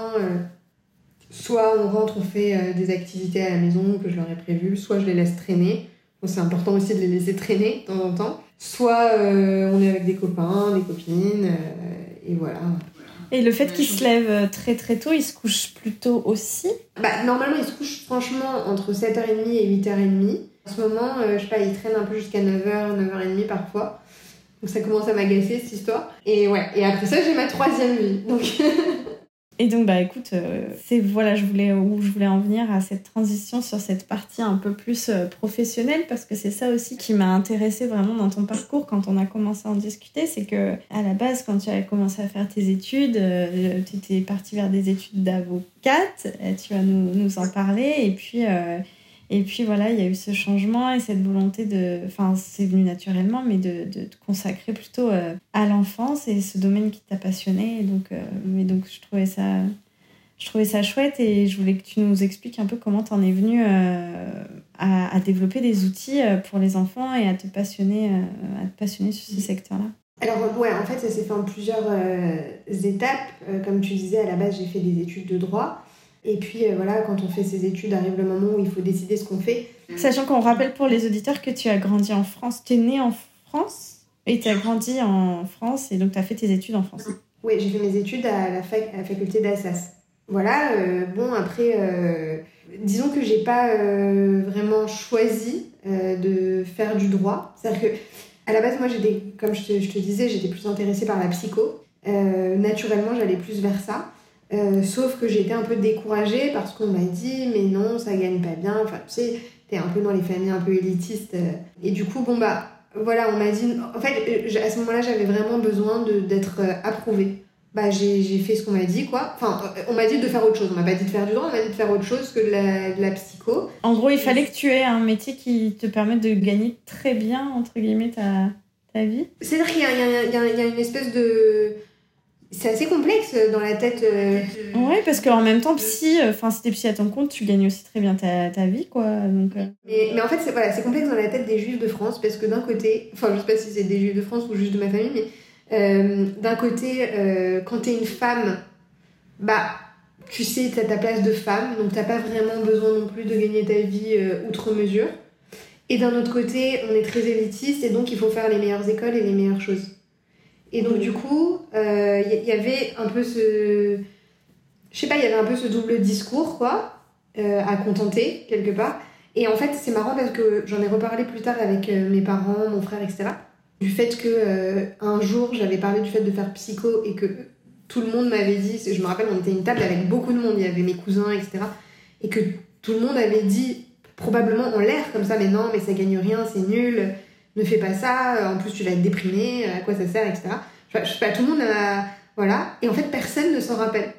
B: soit on rentre, on fait euh, des activités à la maison que je leur ai prévues, soit je les laisse traîner. c'est important aussi de les laisser traîner de temps en temps. Soit euh, on est avec des copains, des copines, euh, et voilà.
A: Et le fait qu'ils se lèvent très très tôt, ils se couchent plus tôt aussi?
B: Bah, Normalement, ils se couchent franchement entre 7h30 et 8h30. En ce moment, je sais pas, ils traînent un peu jusqu'à 9h, 9h30 parfois. Donc ça commence à m'agacer cette histoire. Et ouais, et après ça, j'ai ma troisième vie. Donc
A: Et donc, bah écoute, euh, c'est voilà, je voulais, où je voulais en venir à cette transition sur cette partie un peu plus euh, professionnelle, parce que c'est ça aussi qui m'a intéressée vraiment dans ton parcours quand on a commencé à en discuter. C'est que à la base, quand tu as commencé à faire tes études, euh, tu étais partie vers des études d'avocate, tu vas nous, nous, en parler, et puis. Et puis voilà, il y a eu ce changement et cette volonté de. Enfin, c'est venu naturellement, mais de, te consacrer plutôt euh, à l'enfance et ce domaine qui t'a passionné. Et donc, euh, mais donc, je trouvais, ça, je trouvais ça chouette et je voulais que tu nous expliques un peu comment tu en es venu euh, à, à, développer des outils pour les enfants et à te passionner, à te passionner sur ce secteur-là.
B: Alors, ouais, en fait, ça s'est fait en plusieurs étapes. comme tu disais, à la base, j'ai fait des études de droit. Et puis voilà, quand on fait ses études, arrive le moment où il faut décider ce qu'on fait.
A: Sachant qu'on rappelle pour les auditeurs que tu as grandi en France, tu es né en France et tu as grandi en France et donc tu as fait tes études en France.
B: Oui, j'ai fait mes études à la, à la faculté d'Assas. Voilà, bon après, disons que j'ai pas vraiment choisi de faire du droit. C'est-à-dire que à la base, moi, j'étais, comme je te, je te disais, j'étais plus intéressée par la psycho. Euh, naturellement, j'allais plus vers ça. Euh, sauf que j'étais un peu découragée parce qu'on m'a dit, mais non, ça gagne pas bien. Enfin, tu sais, t'es un peu dans les familles un peu élitistes. Euh. Et du coup, bon, bah, voilà, on m'a dit. En fait, à ce moment-là, j'avais vraiment besoin d'être approuvée bah j'ai fait ce qu'on m'a dit quoi. Enfin, euh, on m'a dit de faire autre chose. On m'a pas dit de faire du droit, on m'a dit de faire autre chose que de la, de la, psycho.
A: En gros, il fallait que tu aies un métier qui te permette de gagner très bien, entre guillemets, ta, ta vie.
B: C'est-à-dire qu'il y, y, y, a une espèce de... C'est assez complexe dans la tête. Euh...
A: Ouais, parce qu'en même temps, psy, euh, enfin, si t'es psy à ton compte, tu gagnes aussi très bien ta, ta vie, quoi. Donc, euh.
B: mais, mais, en fait, c'est voilà, complexe dans la tête des juifs de France, parce que d'un côté, enfin, je sais pas si c'est des juifs de France ou juste de ma famille, mais euh, d'un côté, euh, quand tu es une femme, bah, tu sais, tu as ta place de femme, donc t'as pas vraiment besoin non plus de gagner ta vie euh, outre mesure. Et d'un autre côté, on est très élitiste et donc il faut faire les meilleures écoles et les meilleures choses. Et donc, du coup, il y, avait un peu ce. Je sais pas, il y avait un peu ce double discours, quoi, à contenter, quelque part. Et en fait, c'est marrant parce que j'en ai reparlé plus tard avec mes parents, mon frère, etc du fait que euh, un jour j'avais parlé du fait de faire psycho et que tout le monde m'avait dit, je me rappelle, on était une table avec beaucoup de monde, il y avait mes cousins, etc. Et que tout le monde avait dit, probablement en l'air comme ça, mais non, mais ça gagne rien, c'est nul, ne fais pas ça, en plus tu vas être déprimé, à quoi ça sert, etc. Je sais pas, tout le monde a. Voilà. Et en fait, personne ne s'en rappelle.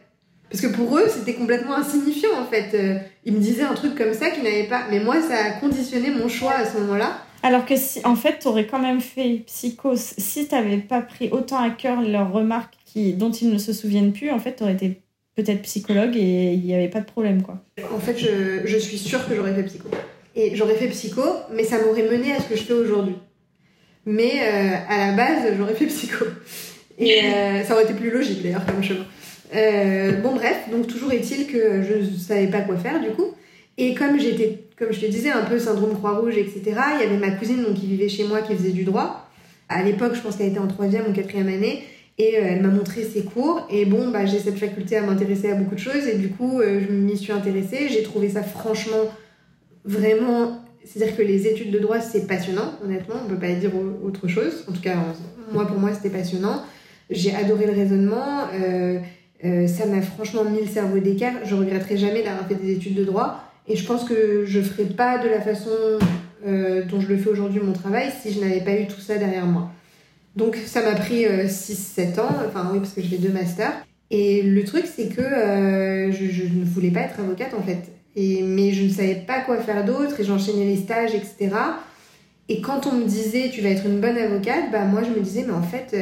B: Parce que pour eux, c'était complètement insignifiant en fait. Euh, ils me disaient un truc comme ça qu'ils n'avaient pas. Mais moi, ça a conditionné mon choix à ce moment-là.
A: Alors que si, en fait, tu aurais quand même fait psychose, si tu n'avais pas pris autant à cœur leurs remarques qui, dont ils ne se souviennent plus, en fait, tu aurais été peut-être psychologue et il n'y avait pas de problème, quoi.
B: En fait, je, je suis sûre que j'aurais fait psycho. Et j'aurais fait psycho, mais ça m'aurait mené à ce que je fais aujourd'hui. Mais euh, à la base, j'aurais fait psycho. Et euh, ça aurait été plus logique, d'ailleurs, comme chemin. Euh, bon, bref, donc toujours est-il que je ne savais pas quoi faire, du coup. Et comme j'étais comme je te disais, un peu syndrome Croix-Rouge, etc. Il y avait ma cousine donc, qui vivait chez moi, qui faisait du droit. À l'époque, je pense qu'elle était en troisième ou quatrième année. Et euh, elle m'a montré ses cours. Et bon, bah, j'ai cette faculté à m'intéresser à beaucoup de choses. Et du coup, euh, je m'y suis intéressée. J'ai trouvé ça franchement vraiment. C'est-à-dire que les études de droit, c'est passionnant, honnêtement. On peut pas dire autre chose. En tout cas, moi, pour moi, c'était passionnant. J'ai adoré le raisonnement. Euh, ça m'a franchement mis le cerveau d'écart. Je regretterai jamais d'avoir fait des études de droit. Et je pense que je ne ferais pas de la façon euh, dont je le fais aujourd'hui mon travail si je n'avais pas eu tout ça derrière moi. Donc ça m'a pris 6-7 euh, ans, enfin oui parce que j'ai deux masters. Et le truc c'est que euh, je, ne voulais pas être avocate en fait. Et, mais je ne savais pas quoi faire d'autre et j'enchaînais les stages, etc. Et quand on me disait tu vas être une bonne avocate, bah moi je me disais mais en fait,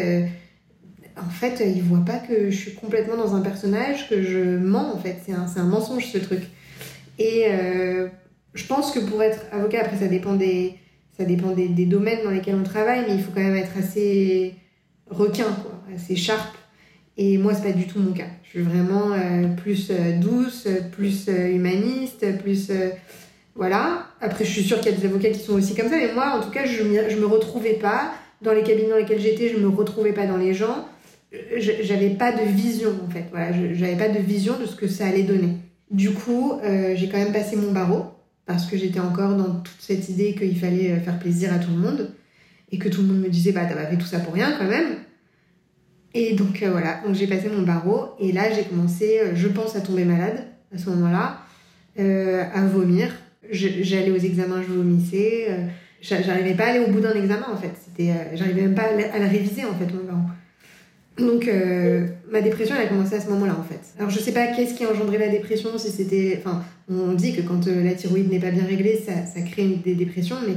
B: en fait ils voient pas que je suis complètement dans un personnage, que je mens en fait. C'est un, un mensonge ce truc. Et euh, je pense que pour être avocat, après ça dépend des, ça dépend des, des, domaines dans lesquels on travaille, mais il faut quand même être assez requin, quoi, assez sharp. Et moi, c'est pas du tout mon cas. Je suis vraiment euh, plus euh, douce, plus humaniste, plus. voilà. Après, je suis sûre qu'il y a des avocats qui sont aussi comme ça, mais moi, en tout cas, je, je me retrouvais pas. Dans les cabinets dans lesquels j'étais, je me retrouvais pas dans les gens. J'avais pas de vision, en fait. Voilà, j'avais pas de vision de ce que ça allait donner. Du coup, euh, j'ai quand même passé mon barreau parce que j'étais encore dans toute cette idée qu'il fallait euh, faire plaisir à tout le monde et que tout le monde me disait bah t'as pas fait tout ça pour rien quand même. Et donc euh, voilà, donc j'ai passé mon barreau et là j'ai commencé, je pense, à tomber malade à ce moment-là, à vomir. J'allais aux examens, je vomissais. J'arrivais pas à aller au bout d'un examen en fait. J'arrivais même pas à le réviser en fait mon barreau. Donc euh, ma dépression elle a commencé à ce moment-là en fait. Alors je sais pas qu'est-ce qui a engendré la dépression, si c'était... Enfin on dit que quand euh, la thyroïde n'est pas bien réglée ça, crée des dépressions mais...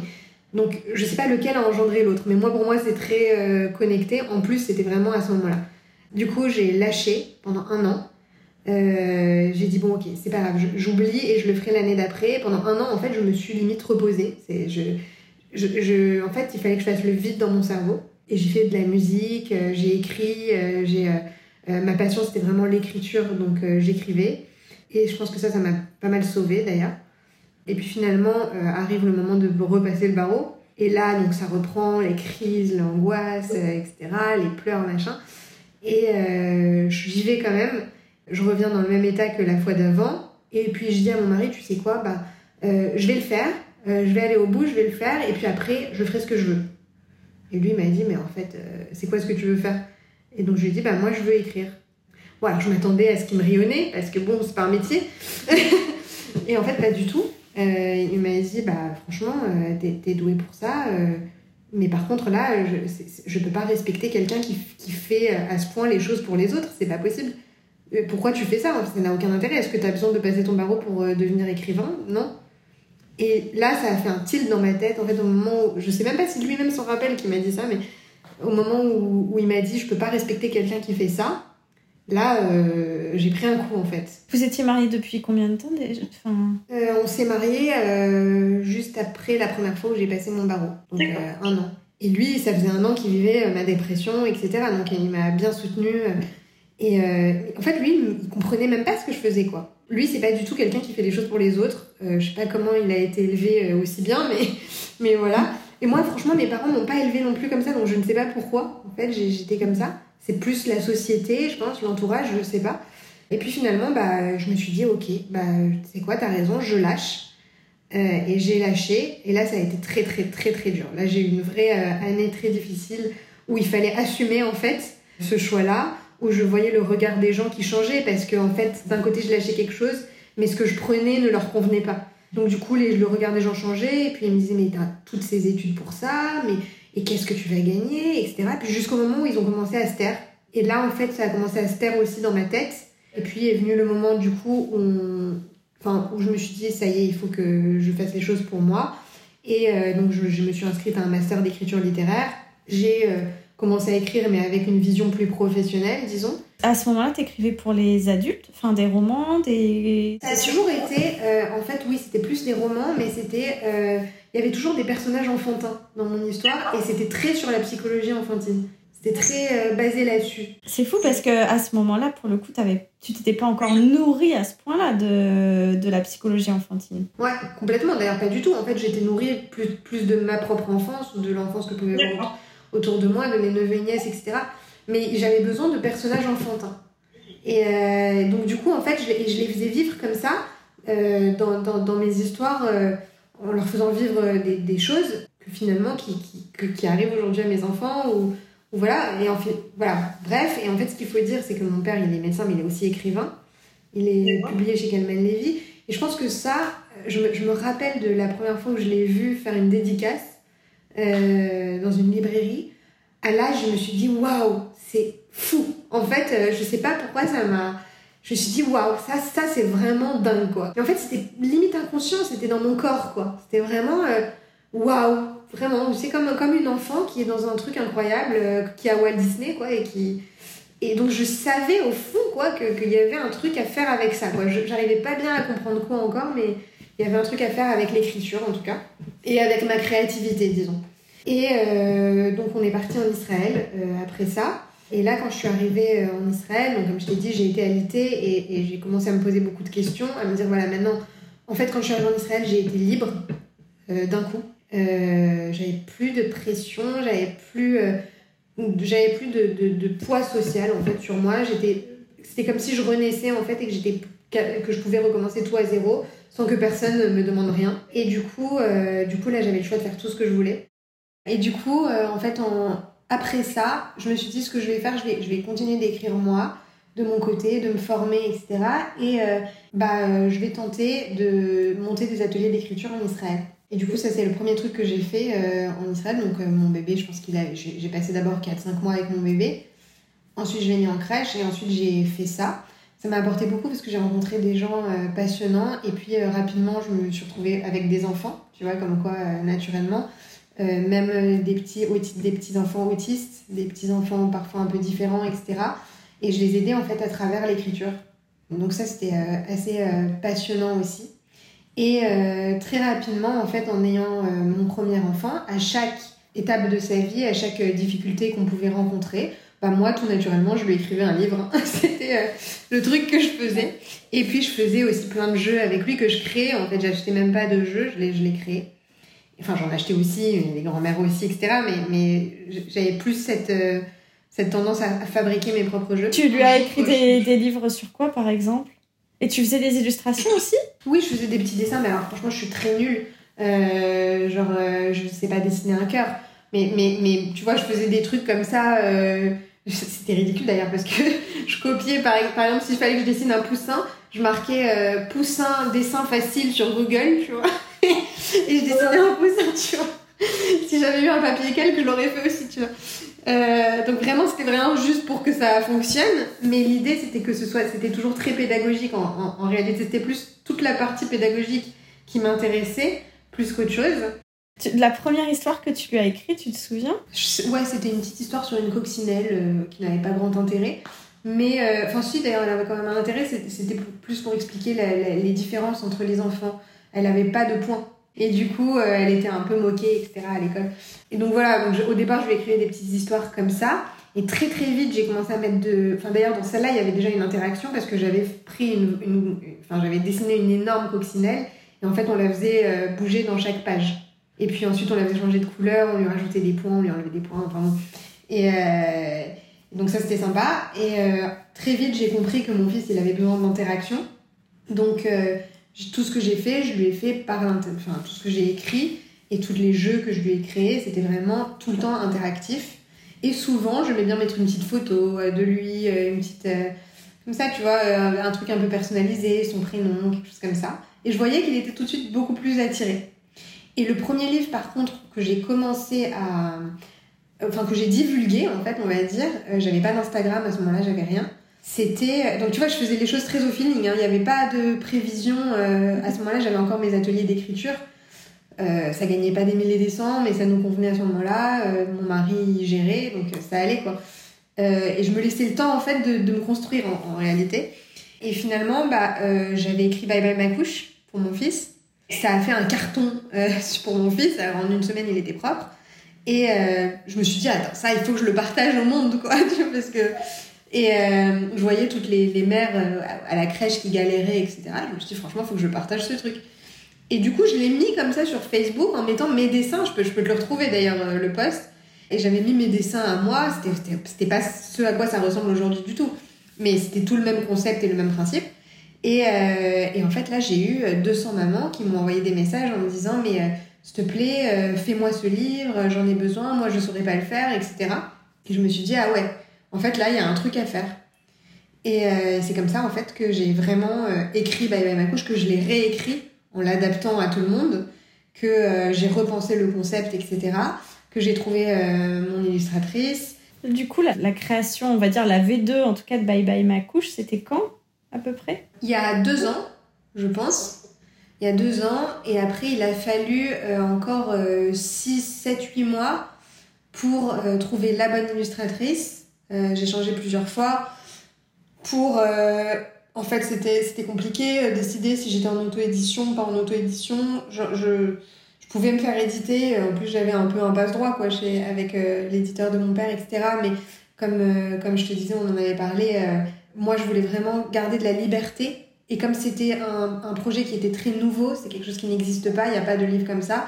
B: Donc je sais pas lequel a engendré l'autre mais moi pour moi c'est très euh, connecté. En plus c'était vraiment à ce moment-là. Du coup j'ai lâché pendant un an. j'ai dit bon ok c'est pas grave j'oublie et je le ferai l'année d'après. Pendant un an en fait je me suis limite reposée. Je, en fait il fallait que je fasse le vide dans mon cerveau. Et j'ai fait de la musique, euh, j'ai écrit, euh, j'ai, euh, ma passion c'était vraiment l'écriture, donc j'écrivais. Et je pense que ça, ça m'a pas mal sauvée d'ailleurs. Et puis finalement, euh, arrive le moment de repasser le barreau. Et là, donc ça reprend les crises, l'angoisse, euh, etc., les pleurs, machin. Et euh, j'y vais quand même. Je reviens dans le même état que la fois d'avant. Et puis je dis à mon mari, tu sais quoi, bah, je vais le faire. je vais aller au bout, je vais le faire. Et puis après, je ferai ce que je veux. Et lui m'a dit, mais en fait, c'est quoi ce que tu veux faire? Et donc je lui ai dit, bah moi je veux écrire. Voilà, je m'attendais à ce qu'il me rayonnait, parce que bon, c'est pas un métier. et en fait, pas du tout. Euh, il m'a dit, bah franchement, euh, t'es es doué pour ça. Euh, mais par contre, là, je ne peux pas respecter quelqu'un qui, qui, fait à ce point les choses pour les autres. C'est pas possible. Pourquoi tu fais ça Ça n'a aucun intérêt. Est-ce que tu as besoin de passer ton barreau pour devenir écrivain? Non. Et là, ça a fait un tilt dans ma tête. En fait, au moment où. Je sais même pas si lui-même s'en rappelle qu'il m'a dit ça, mais au moment où, où il m'a dit, je peux pas respecter quelqu'un qui fait ça, Là, euh, j'ai pris un coup en fait.
A: Vous étiez mariés depuis combien de temps déjà?
B: Euh, On s'est mariés euh, juste après la première fois où j'ai passé mon barreau, donc un an. Et lui, ça faisait un an qu'il vivait ma dépression, etc. Donc il m'a bien soutenue. et en fait, lui, il comprenait même pas ce que je faisais, quoi. Lui, c'est pas du tout quelqu'un qui fait des choses pour les autres. je sais pas comment il a été élevé aussi bien, mais, mais voilà. Et moi, franchement, mes parents m'ont pas élevé non plus comme ça, donc je ne sais pas pourquoi. En fait, j'étais comme ça. C'est plus la société, je pense, l'entourage, je sais pas. Et puis finalement, bah, je me suis dit, ok, bah, sais quoi, t'as raison, je lâche. Euh, et j'ai lâché. Et là, ça a été très, très, très, très dur. Là, j'ai eu une vraie euh, année très difficile où il fallait assumer, en fait, ce choix-là, où je voyais le regard des gens qui changeait parce qu'en en fait, d'un côté, je lâchais quelque chose, mais ce que je prenais ne leur convenait pas. Donc, du coup, les, le regard des gens changeait. Et puis, ils me disaient, mais t'as toutes ces études pour ça, mais et qu'est-ce que tu vas gagner, etc. Puis jusqu'au moment où ils ont commencé à se taire. Et là, en fait, ça a commencé à se taire aussi dans ma tête. Et puis est venu le moment, du coup, où, enfin, où je me suis dit, ça y est, il faut que je fasse les choses pour moi. Et euh, donc, je, me suis inscrite à un master d'écriture littéraire. J'ai euh, commencé à écrire, mais avec une vision plus professionnelle, disons.
A: À ce moment-là, tu écrivais pour les adultes Enfin, des romans, des...
B: Ça a toujours été... Euh, en fait, oui, c'était plus des romans, mais c'était il y avait toujours des personnages enfantins dans mon histoire et c'était très sur la psychologie enfantine. C'était très euh, basé là-dessus.
A: C'est fou parce que à ce moment-là, pour le coup, avais, tu t'étais pas encore nourrie à ce point-là de, de la psychologie enfantine.
B: Ouais, complètement. D'ailleurs, pas du tout. En fait, j'étais nourrie plus, plus de ma propre enfance ou de l'enfance que pouvait avoir autour de moi, de mes neveux et nièces, etc. Mais j'avais besoin de personnages enfantins. Et euh, donc, du coup, en fait, je, je, les faisais vivre comme ça euh, dans, dans, dans, mes histoires en leur faisant vivre des, des choses que finalement qui, qui, qui arrivent aujourd'hui à mes enfants ou, voilà. Et en fait voilà. Bref et en fait ce qu'il faut dire c'est que mon père il est médecin mais il est aussi écrivain. Il est publié chez Calman Levy. Et je pense que ça je me, je me rappelle de la première fois où je l'ai vu faire une dédicace euh, dans une librairie. À l'âge je me suis dit waouh c'est fou. En fait euh, je sais pas pourquoi ça m'a je me suis dit waouh ça ça c'est vraiment dingue quoi. Et en fait c'était limite inconscient c'était dans mon corps quoi. C'était vraiment euh, waouh vraiment. C'est comme comme une enfant qui est dans un truc incroyable euh, qui a Walt Disney quoi et qui et donc je savais au fond quoi qu'il y avait un truc à faire avec ça quoi. J'arrivais pas bien à comprendre quoi encore mais il y avait un truc à faire avec l'écriture en tout cas et avec ma créativité disons. Et euh, donc on est parti en Israël après ça et là, quand je suis arrivée euh, en Israël, donc comme je t'ai dit, j'ai été alitée et, j'ai commencé à me poser beaucoup de questions, à me dire voilà, maintenant, en fait, quand je suis arrivée en Israël, j'ai été libre euh, d'un coup. Euh, j'avais plus de pression, j'avais plus, j'avais plus de, poids social en fait sur moi. J'étais, c'était comme si je renaissais en fait et que j'étais, que je pouvais recommencer tout à zéro sans que personne me demande rien. Et du coup, du coup là, j'avais le choix de faire tout ce que je voulais. Et du coup, en fait, en, après ça, je me suis dit ce que je vais faire, je vais, je vais continuer d'écrire moi, de mon côté, de me former, etc. Et euh, bah, euh, je vais tenter de monter des ateliers d'écriture en Israël. Et du coup, ça, c'est le premier truc que j'ai fait euh, en Israël. Donc, mon bébé, je pense qu'il a. J'ai passé d'abord 4-5 mois avec mon bébé. Ensuite, je l'ai mis en crèche et ensuite, j'ai fait ça. Ça m'a apporté beaucoup parce que j'ai rencontré des gens passionnants. Et puis, rapidement, je me suis retrouvée avec des enfants, tu vois, comme quoi, naturellement. Euh, même euh, des petits, des petits enfants autistes, des petits enfants parfois un peu différents, etc. Et je les aidais en fait à travers l'écriture. Donc ça c'était euh, assez passionnant aussi. Et très rapidement, en fait, en ayant mon premier enfant, à chaque étape de sa vie, à chaque difficulté qu'on pouvait rencontrer, bah moi, tout naturellement, je lui écrivais un livre. C'était le truc que je faisais. Et puis, je faisais aussi plein de jeux avec lui que je créais. En fait, j'achetais même pas de jeux, je les, je les créais. Enfin, j'en achetais aussi, les grand-mères aussi, etc. Mais, mais j'avais plus cette, euh, cette tendance à, fabriquer mes propres jeux.
A: Tu lui as écrit des, des livres sur quoi, par exemple? Et tu faisais des illustrations aussi?
B: Oui, je faisais des petits dessins, mais alors franchement, je suis très nulle. Euh, genre, je sais pas dessiner un cœur. Mais, mais, mais tu vois, je faisais des trucs comme ça. C'était ridicule d'ailleurs parce que je copiais par, par exemple s'il fallait que je dessine un poussin, je marquais euh, poussin dessin facile sur Google, tu vois. et je dessinais un poussin, tu vois. si j'avais eu un papier calque, je l'aurais fait aussi, tu vois. Euh, donc vraiment, c'était vraiment juste pour que ça fonctionne. Mais l'idée, c'était que ce soit, c'était toujours très pédagogique. En, en, en réalité, c'était plus toute la partie pédagogique qui m'intéressait, plus qu'autre chose.
A: La première histoire que tu lui as écrite, tu te souviens?
B: Ouais, c'était une petite histoire sur une coccinelle euh, qui n'avait pas grand intérêt. Mais, euh, enfin, si, d'ailleurs, elle avait quand même un intérêt, c'était plus pour expliquer les différences entre les enfants. Elle n'avait pas de points. Et du coup, euh, elle était un peu moquée, etc. à l'école. Et donc voilà, donc au départ, je lui ai écrit des petites histoires comme ça. Et très très vite, j'ai commencé à mettre de. Enfin, d'ailleurs, dans celle-là, il y avait déjà une interaction parce que j'avais pris une. Enfin, j'avais dessiné une énorme coccinelle. Et en fait, on la faisait bouger dans chaque page. Et puis ensuite, on l'avait changé de couleur, on lui rajoutait des points, on lui enlevait des points, enfin Et euh, donc ça, c'était sympa. Et euh, très vite, j'ai compris que mon fils, il avait besoin d'interaction. Donc euh, tout ce que j'ai fait, je lui ai fait par Enfin, tout ce que j'ai écrit et tous les jeux que je lui ai créés, c'était vraiment tout le temps interactif. Et souvent, je vais bien mettre une petite photo de lui, une petite... comme ça, tu vois, un truc un peu personnalisé, son prénom, quelque chose comme ça. Et je voyais qu'il était tout de suite beaucoup plus attiré. Et le premier livre, par contre, que j'ai commencé à. Enfin, que j'ai divulgué, en fait, on va dire, euh, j'avais pas d'Instagram à ce moment-là, j'avais rien. C'était. Donc, tu vois, je faisais les choses très au feeling, hein. il n'y avait pas de prévision. Euh, à ce moment-là, j'avais encore mes ateliers d'écriture. Euh, ça gagnait pas des milliers des cents, mais ça nous convenait à ce moment-là. mon mari gérait, donc ça allait, quoi. et je me laissais le temps, en fait, de, de me construire en, réalité. Et finalement, bah, j'avais écrit Bye Bye Ma Couche pour mon fils ça a fait un carton euh, pour mon fils. Alors, en une semaine, il était propre. Et euh, je me suis dit, attends, ça, il faut que je le partage au monde, quoi. parce que... Et euh, je voyais toutes les, les mères à la crèche qui galéraient, etc. Je me suis dit, franchement, il faut que je partage ce truc. Et du coup, je l'ai mis comme ça sur Facebook en mettant mes dessins. Je peux, je peux te le retrouver d'ailleurs, le post. Et j'avais mis mes dessins à moi. C'était pas ce à quoi ça ressemble aujourd'hui du tout. Mais c'était tout le même concept et le même principe. Euh, et, en fait, là, j'ai eu 200 mamans qui m'ont envoyé des messages en me disant Mais euh, s'il te plaît, euh, fais-moi ce livre, j'en ai besoin, moi je saurais pas le faire, etc. Et je me suis dit Ah ouais, en fait, là, il y a un truc à faire. Et c'est comme ça, en fait, que j'ai vraiment écrit Bye Bye Ma Couche, que je l'ai réécrit en l'adaptant à tout le monde, que j'ai repensé le concept, etc., que j'ai trouvé mon illustratrice.
A: Du coup, la, la, création, on va dire la V2, en tout cas de Bye Bye Ma Couche, c'était quand à peu près?
B: Il y a deux ans, je pense. Il y a deux ans. Et après, il a fallu euh, encore 6, 7, 8 mois pour euh, trouver la bonne illustratrice. Euh, j'ai changé plusieurs fois. Pour. en fait, c'était compliqué décider si j'étais en auto-édition, pas en auto-édition. Je, je, pouvais me faire éditer. En plus, j'avais un peu un passe-droit quoi, chez, avec l'éditeur de mon père, etc. Mais comme, comme je te disais, on en avait parlé moi, je voulais vraiment garder de la liberté. Et comme c'était un, un, projet qui était très nouveau, c'est quelque chose qui n'existe pas, il n'y a pas de livre comme ça,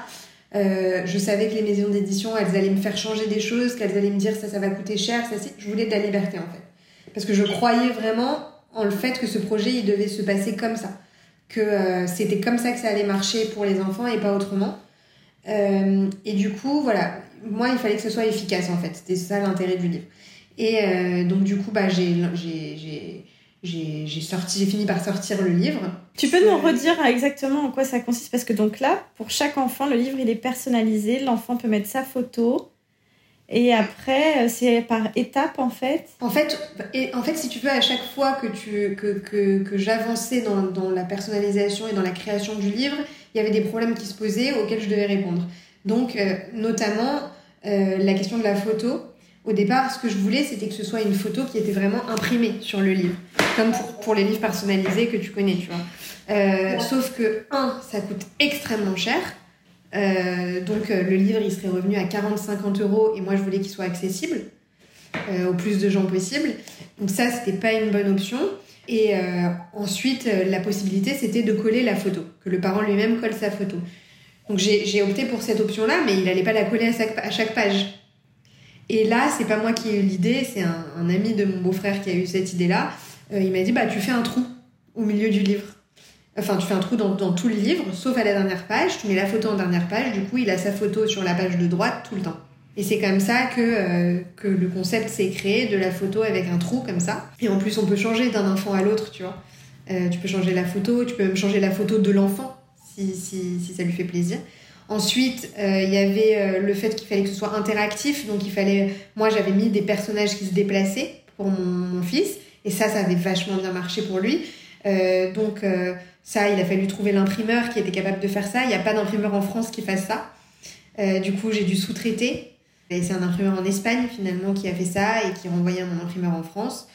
B: euh, je savais que les maisons d'édition, elles allaient me faire changer des choses, qu'elles allaient me dire ça, ça va coûter cher, ça, je voulais de la liberté en fait. Parce que je croyais vraiment en le fait que ce projet, il devait se passer comme ça. Que euh, c'était comme ça que ça allait marcher pour les enfants et pas autrement. Euh, et du coup, voilà, moi, il fallait que ce soit efficace en fait. C'était ça l'intérêt du livre. Et euh, donc, du coup, bah, j'ai j'ai sorti j'ai fini par sortir le livre.
A: Tu peux nous redire exactement en quoi ça consiste? Parce que donc là pour chaque enfant le livre il est personnalisé. L'enfant peut mettre sa photo. Et après euh, c'est par étapes en fait?
B: En fait et en fait si tu veux à chaque fois que tu que, que, que j'avançais dans, dans la personnalisation et dans la création du livre il y avait des problèmes qui se posaient auxquels je devais répondre. Donc euh, notamment la question de la photo au départ, ce que je voulais, c'était que ce soit une photo qui était vraiment imprimée sur le livre, comme pour, les livres personnalisés que tu connais, tu vois. Euh, sauf que, un, ça coûte extrêmement cher. Euh, donc, euh, le livre, il serait revenu à 40-50 euros et moi, je voulais qu'il soit accessible. au plus de gens possible. Donc ça, c'était pas une bonne option. Et ensuite, la possibilité, c'était de coller la photo, que le parent lui-même colle sa photo. Donc j'ai opté pour cette option-là, mais il n'allait pas la coller à chaque, page. Et là, c'est pas moi qui ai eu l'idée, c'est un, ami de mon beau-frère qui a eu cette idée-là. il m'a dit, bah tu fais un trou au milieu du livre. Enfin, tu fais un trou dans, tout le livre, sauf à la dernière page. Tu mets la photo en dernière page. Du coup, il a sa photo sur la page de droite tout le temps. Et c'est comme ça que, euh, que le concept s'est créé de la photo avec un trou comme ça. Et en plus, on peut changer d'un enfant à l'autre, tu vois. Euh, tu peux changer la photo, tu peux même changer la photo de l'enfant si, si, si, ça lui fait plaisir. Ensuite, euh, il y avait le fait qu'il fallait que ce soit interactif. Donc, il fallait. Moi, j'avais mis des personnages qui se déplaçaient pour mon, fils. Et ça, ça avait vachement bien marché pour lui. donc, ça, il a fallu trouver l'imprimeur qui était capable de faire ça. Il n'y a pas d'imprimeur en France qui fasse ça. Euh, du coup, j'ai dû sous-traiter. Et c'est un imprimeur en Espagne finalement qui a fait ça et qui renvoyait mon imprimeur en France.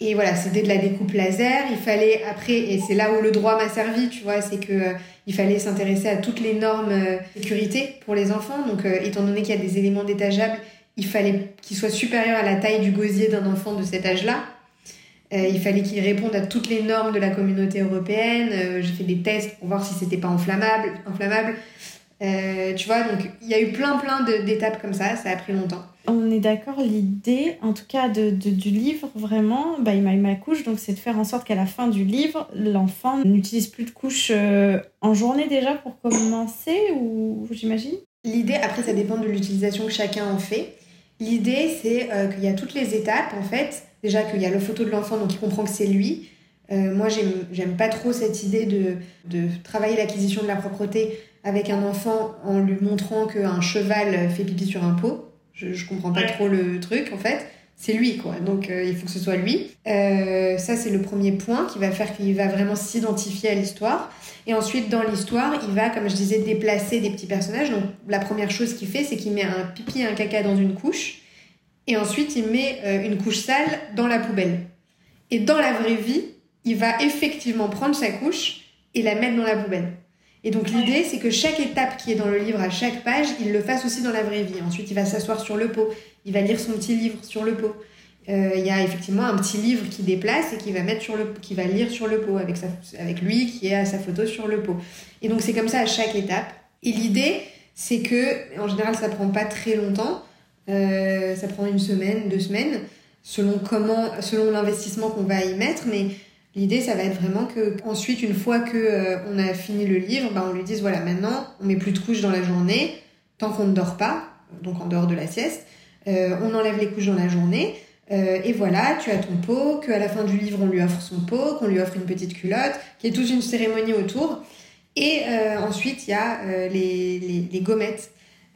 B: Et voilà, c'était de la découpe laser. Il fallait après, et c'est là où le droit m'a servi, tu vois, c'est que euh, il fallait s'intéresser à toutes les normes euh, sécurité pour les enfants. Donc, étant donné qu'il y a des éléments détachables, il fallait qu'ils soient supérieurs à la taille du gosier d'un enfant de cet âge-là. Euh, il fallait qu'il réponde à toutes les normes de la communauté européenne. Euh, j'ai fait des tests pour voir si c'était pas inflammable. inflammable. Euh, tu vois, donc il y a eu plein plein d'étapes comme ça, ça a pris longtemps.
A: On est d'accord, l'idée, en tout cas de, du livre, vraiment, bah, il m'a ma couche, donc c'est de faire en sorte qu'à la fin du livre, l'enfant n'utilise plus de couche en journée déjà pour commencer, ou j'imagine?
B: L'idée, après ça dépend de l'utilisation que chacun en fait. L'idée, c'est qu'il y a toutes les étapes, en fait, Déjà qu'il y a la photo de l'enfant, donc il comprend que c'est lui. Euh, moi, j'aime pas trop cette idée de, de travailler l'acquisition de la propreté avec un enfant en lui montrant qu'un cheval fait pipi sur un pot. Je, je comprends pas trop le truc, en fait. C'est lui, quoi. Donc, euh, il faut que ce soit lui. Euh, ça, c'est le premier point qui va faire qu'il va vraiment s'identifier à l'histoire. Et ensuite, dans l'histoire, il va, comme je disais, déplacer des petits personnages. Donc, la première chose qu'il fait, c'est qu'il met un pipi et un caca dans une couche et ensuite il met euh, une couche sale dans la poubelle. Et dans la vraie vie, il va effectivement prendre sa couche et la mettre dans la poubelle. Et donc l'idée, c'est que chaque étape qui est dans le livre, à chaque page, il le fasse aussi dans la vraie vie. Ensuite, il va s'asseoir sur le pot, il va lire son petit livre sur le pot. Euh, il y a effectivement un petit livre qui déplace et qui va mettre sur le, qui va lire sur le pot avec avec lui qui à sa photo sur le pot. Et donc c'est comme ça à chaque étape. Et l'idée, c'est que en général, ça prend pas très longtemps. Euh, ça prend une semaine, deux semaines, selon comment, selon l'investissement qu'on va y mettre. Mais l'idée, ça va être vraiment que ensuite, une fois que euh, on a fini le livre, bah, on lui dise voilà, maintenant, on met plus de couches dans la journée, tant qu'on ne dort pas, donc en dehors de la sieste. Euh, on enlève les couches dans la journée. et voilà, tu as ton pot, qu'à la fin du livre, on lui offre son pot, qu'on lui offre une petite culotte, qu'il y ait toute une cérémonie autour. Et ensuite, il y a les, les, les, gommettes.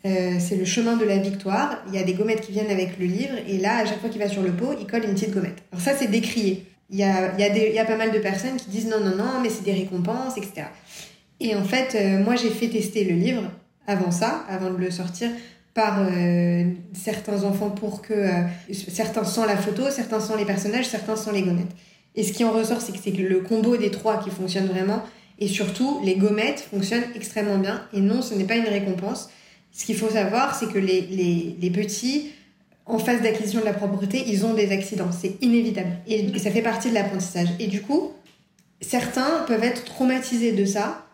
B: Euh, c'est le chemin de la victoire. Il y a des gommettes qui viennent avec le livre, et là, à chaque fois qu'il va sur le pot, il colle une petite gommette. Alors ça, c'est décrié. Il y a, y, y a pas mal de personnes qui disent non, non, non, mais c'est des récompenses, etc. Et en fait, euh, moi, j'ai fait tester le livre avant ça, avant de le sortir, par euh, certains enfants pour que certains sans la photo, certains sans les personnages, certains sans les gommettes. Et ce qui en ressort, c'est que c'est le combo des trois qui fonctionne vraiment. Et surtout, les gommettes fonctionnent extrêmement bien. Et non, ce n'est pas une récompense ce qu'il faut savoir, c'est que les, les, petits, en phase d'acquisition de la propreté, ils ont des accidents. C'est inévitable. Et ça fait partie de l'apprentissage. Et du coup, certains peuvent être traumatisés de ça,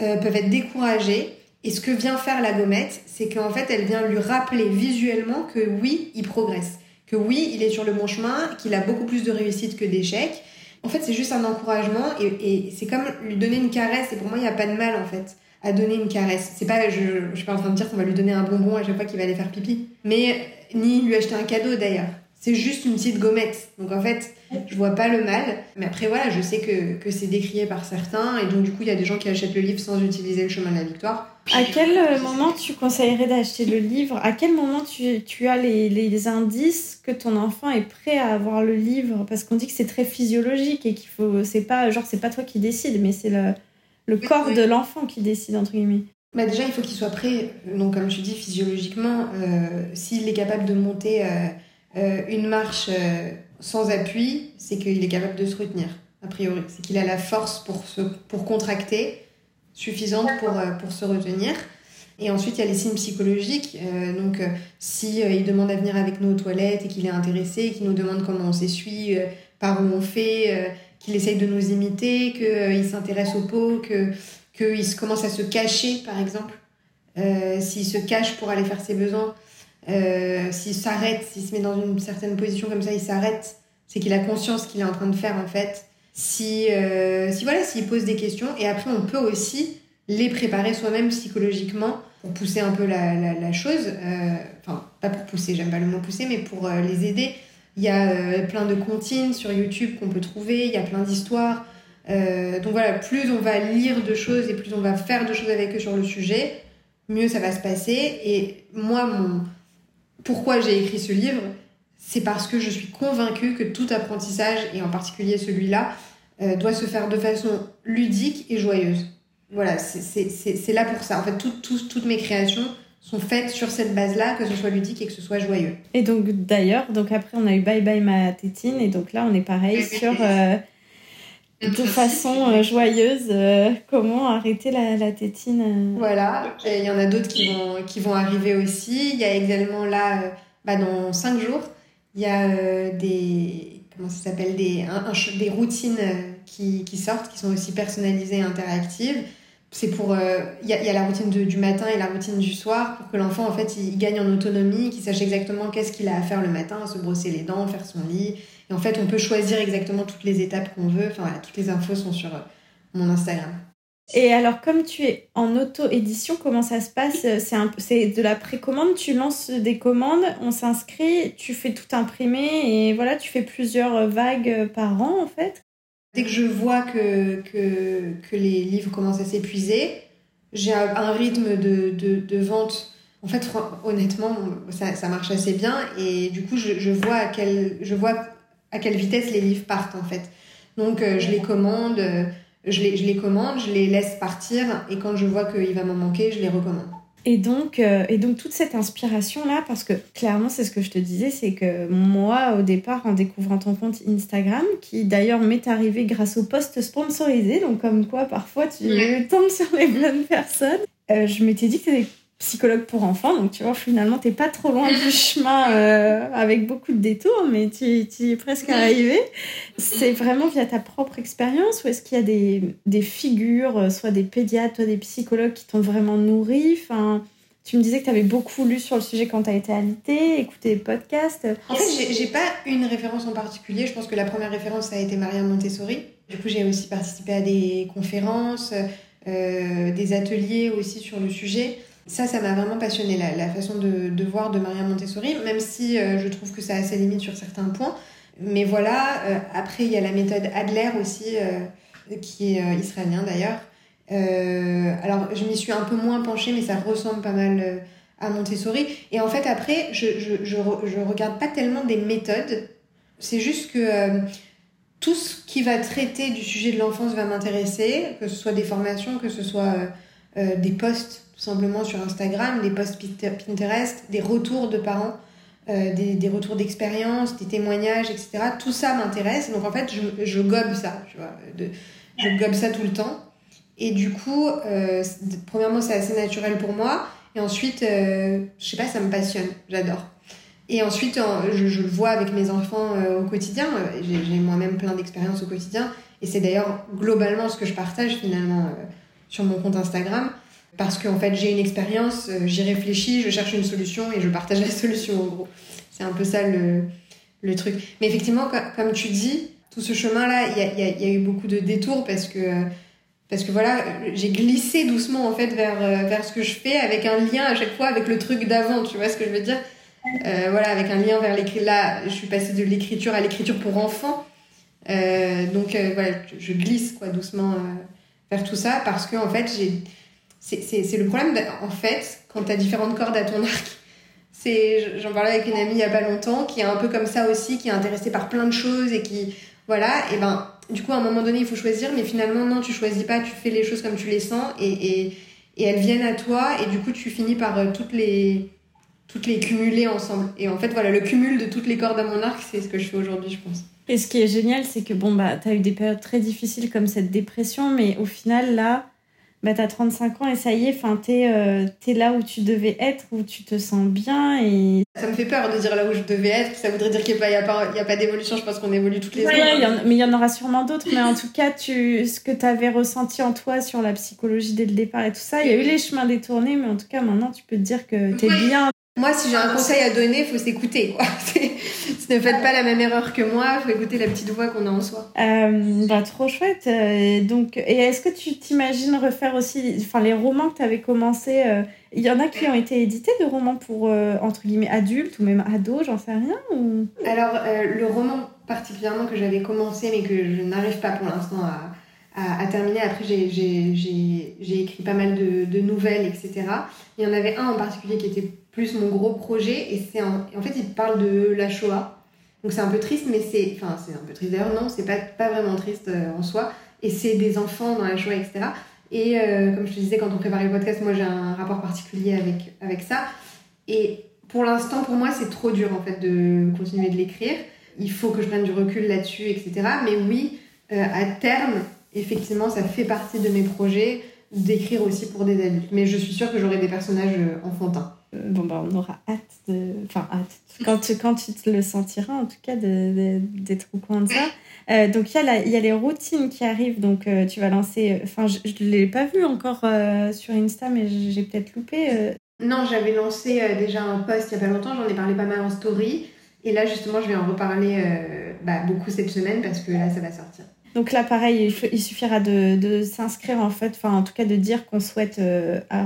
B: euh, peuvent être découragés. Et ce que vient faire la gommette, c'est qu'en fait, elle vient lui rappeler visuellement que oui, il progresse. Que oui, il est sur le bon chemin, qu'il a beaucoup plus de réussite que d'échecs. En fait, c'est juste un encouragement et, et c'est comme lui donner une caresse. Et pour moi, il n'y a pas de mal, en fait à donner une caresse. C'est pas, je, je suis pas en train de dire qu'on va lui donner un bonbon à chaque fois qu'il va aller faire pipi, mais ni lui acheter un cadeau d'ailleurs. C'est juste une petite gommette. Donc en fait, je vois pas le mal. Mais après, voilà, je sais que, que c'est décrié par certains. Et donc, du coup, il y a des gens qui achètent le livre sans utiliser le chemin de la victoire.
A: À quel euh, moment tu conseillerais d'acheter le livre? À quel moment tu, tu as les, les, indices que ton enfant est prêt à avoir le livre? Parce qu'on dit que c'est très physiologique et qu'il faut. C'est pas, genre, c'est pas toi qui décide, mais c'est le le corps de l'enfant qui décide, entre guillemets.
B: Bah déjà, il faut qu'il soit prêt. Donc, comme je dis, physiologiquement, euh, s'il est capable de monter euh, euh, une marche sans appui, c'est qu'il est capable de se retenir, a priori. C'est qu'il a la force pour, se, pour contracter suffisante pour, pour se retenir. Et ensuite, il y a les signes psychologiques. donc, si il demande à venir avec nous aux toilettes et qu'il est intéressé, qu'il nous demande comment on s'essuie, par où on fait, qu'il essaye de nous imiter, qu'il s'intéresse aux peaux, que qu'il commence à se cacher, par exemple. s'il se cache pour aller faire ses besoins, s'il s'arrête, s'il se met dans une certaine position comme ça, il s'arrête, c'est qu'il a conscience qu'il est en train de faire en fait si, euh, si voilà, s'ils posent des questions. Et après, on peut aussi les préparer soi-même psychologiquement pour pousser un peu la, la, chose. Euh, enfin, pas pour pousser, j'aime pas le mot pousser, mais pour euh, les aider. Il y a plein de comptines sur YouTube qu'on peut trouver, il y a plein d'histoires. donc voilà, plus on va lire de choses et plus on va faire de choses avec eux sur le sujet, mieux ça va se passer. Et moi, mon... pourquoi j'ai écrit ce livre, c'est parce que je suis convaincue que tout apprentissage, et en particulier celui-là, euh, doit se faire de façon ludique et joyeuse. Voilà, c'est là pour ça. En fait, toutes mes créations sont faites sur cette base-là, que ce soit ludique et que ce soit joyeux.
A: Et donc d'ailleurs, donc après on a eu Bye Bye ma tétine, et donc là on est pareil sur euh, de façon euh, joyeuse comment arrêter la, la tétine.
B: Voilà, il y en a d'autres qui vont, qui vont arriver aussi. Il y a également là, bah, dans 5 jours, il y a euh, des comment ça s'appelle des, des routines euh, qui, qui, sortent, qui sont aussi personnalisées et interactives. C'est pour euh, il y, a, y, a la routine du matin et la routine du soir pour que l'enfant en fait il, gagne en autonomie, qu'il sache exactement qu'est-ce qu'il a à faire le matin, se brosser les dents, faire son lit. Et en fait, on peut choisir exactement toutes les étapes qu'on veut. Enfin voilà, toutes les infos sont sur mon Instagram.
A: Et alors, comme tu es en auto-édition, comment ça se passe? C'est de la précommande, tu lances des commandes, on s'inscrit, tu fais tout imprimer et voilà, tu fais plusieurs vagues par an en fait?
B: Dès que je vois que, que, que les livres commencent à s'épuiser, j'ai un, rythme de, de, de, vente. En fait, honnêtement, ça, ça, marche assez bien et du coup, je, je, vois à quelle, je vois à quelle vitesse les livres partent en fait. Donc, euh, je les commande je les, je les commande, je les laisse partir et quand je vois qu'il va m'en manquer, je les recommande.
A: Et donc, euh, et donc toute cette inspiration-là, parce que clairement, c'est ce que je te disais, c'est que moi, au départ, en découvrant ton compte Instagram, qui d'ailleurs m'est arrivé grâce au post sponsorisé, donc comme quoi parfois tu tombes sur les bonnes personnes, euh, je m'étais dit que tu psychologue pour enfants, donc tu vois, finalement, t'es pas trop loin du chemin euh, avec beaucoup de détours, mais tu, tu es presque arrivé. C'est vraiment via ta propre expérience ou est-ce qu'il y a des, des, figures, euh, soit des pédiatres, soit des psychologues qui t'ont vraiment nourri? Enfin, Tu me disais que tu avais beaucoup lu sur le sujet quand tu as été alitée, écouté des podcasts.
B: En fait, j'ai pas une référence en particulier. Je pense que la première référence, ça a été Maria Montessori. Du coup, j'ai aussi participé à des conférences, euh, des ateliers aussi sur le sujet. Ça, ça m'a vraiment passionné, la, façon de, voir de Maria Montessori, même si euh, je trouve que ça a ses limites sur certains points. Mais voilà, euh, après, il y a la méthode Adler aussi, euh, qui est israélien d'ailleurs. alors, je m'y suis un peu moins penchée, mais ça ressemble pas mal à Montessori. Et en fait, après, je, je, je, regarde pas tellement des méthodes, c'est juste que tout ce qui va traiter du sujet de l'enfance va m'intéresser, que ce soit des formations, que ce soit des posts simplement sur Instagram, des posts Pinterest, des retours de parents, euh, des, des, retours d'expérience, des témoignages, etc. Tout ça m'intéresse. Donc en fait, je, je gobe ça, tu vois. Je gobe ça tout le temps. Et du coup, euh, premièrement, c'est assez naturel pour moi. Et ensuite, euh, je sais pas, ça me passionne. J'adore. Et ensuite, je, je, le vois avec mes enfants euh, au quotidien. J'ai moi-même plein d'expériences au quotidien. Et c'est d'ailleurs globalement ce que je partage finalement sur mon compte Instagram parce qu'en fait j'ai une expérience, euh, j'y réfléchis, je cherche une solution et je partage la solution en gros. C'est un peu ça le, le truc. Mais effectivement, comme tu dis, tout ce chemin-là, il y a, y, y a, eu beaucoup de détours parce que, parce que voilà, j'ai glissé doucement en fait vers, euh, vers ce que je fais avec un lien à chaque fois avec le truc d'avant, tu vois ce que je veux dire? Euh, Voilà, avec un lien vers l'écriture. Là, je suis passée de l'écriture à l'écriture pour enfants. Euh, donc voilà, je glisse quoi doucement vers tout ça parce que en fait j'ai c'est le problème, en fait, quand tu as différentes cordes à ton arc. J'en parlais avec une amie il y a pas longtemps qui est un peu comme ça aussi, qui est intéressée par plein de choses et qui. Voilà, et ben, du coup, à un moment donné, il faut choisir, mais finalement, non, tu choisis pas, tu fais les choses comme tu les sens et, et, et elles viennent à toi et du coup, tu finis par euh, toutes les toutes les cumuler ensemble. Et en fait, voilà, le cumul de toutes les cordes à mon arc, c'est ce que je fais aujourd'hui, je pense.
A: Et ce qui est génial, c'est que bon, bah, tu as eu des périodes très difficiles comme cette dépression, mais au final, là, bah, t'as 35 ans et ça y est, enfin, t'es euh, es là où tu devais être, où tu te sens bien et...
B: Ça me fait peur de dire là où je devais être, ça voudrait dire qu'il n'y a pas, y a pas d'évolution, je pense qu'on évolue toutes les
A: ouais, mais il y en aura sûrement d'autres, mais en tout cas, tu, ce que tu avais ressenti en toi sur la psychologie dès le départ et tout ça, il y a eu les chemins détournés, mais en tout cas, maintenant, tu peux te dire que t'es bien
B: moi, si j'ai un conseil à donner, il faut s'écouter. ne faites pas la même erreur que moi, il faut écouter la petite voix qu'on a en soi.
A: Euh, bah, trop chouette. Euh, donc, et est-ce que tu t'imagines refaire aussi enfin, les romans que tu avais commencé euh, Il y en a qui ont été édités de romans pour, entre guillemets, adultes ou même ados, j'en sais rien ou...
B: Alors, le roman particulièrement que j'avais commencé, mais que je n'arrive pas pour l'instant à, à, terminer. Après, j'ai écrit pas mal de, de, nouvelles, etc. Il y en avait un en particulier qui était plus mon gros projet. Et c'est en, en fait, il parle de la Shoah. Donc c'est un peu triste, mais c'est. Enfin, c'est un peu triste d'ailleurs, non, c'est pas, pas vraiment triste euh, en soi. Et c'est des enfants dans la Shoah, etc. Et euh, comme je te disais, quand on préparait le podcast, moi j'ai un rapport particulier avec, avec ça. Et pour l'instant, pour moi, c'est trop dur en fait de continuer de l'écrire. Il faut que je prenne du recul là-dessus, etc. Mais oui, euh, à terme, effectivement, ça fait partie de mes projets d'écrire aussi pour des adultes. Mais je suis sûre que j'aurai des personnages enfantins.
A: Euh, bon, bah, on aura hâte de. Enfin, hâte. Quand tu, quand tu te le sentiras, en tout cas, d'être au coin de ça. Euh, donc, il y, a y a les routines qui arrivent. Donc, euh, tu vas lancer. Enfin, je ne l'ai pas vu encore sur Insta, mais j'ai peut-être loupé.
B: Non, j'avais lancé déjà un post il n'y a pas longtemps. J'en ai parlé pas mal en story. Et là, justement, je vais en reparler bah, beaucoup cette semaine parce que là, ça va sortir.
A: Donc là, pareil, il, suffira de, de s'inscrire en fait, enfin en tout cas de dire qu'on souhaite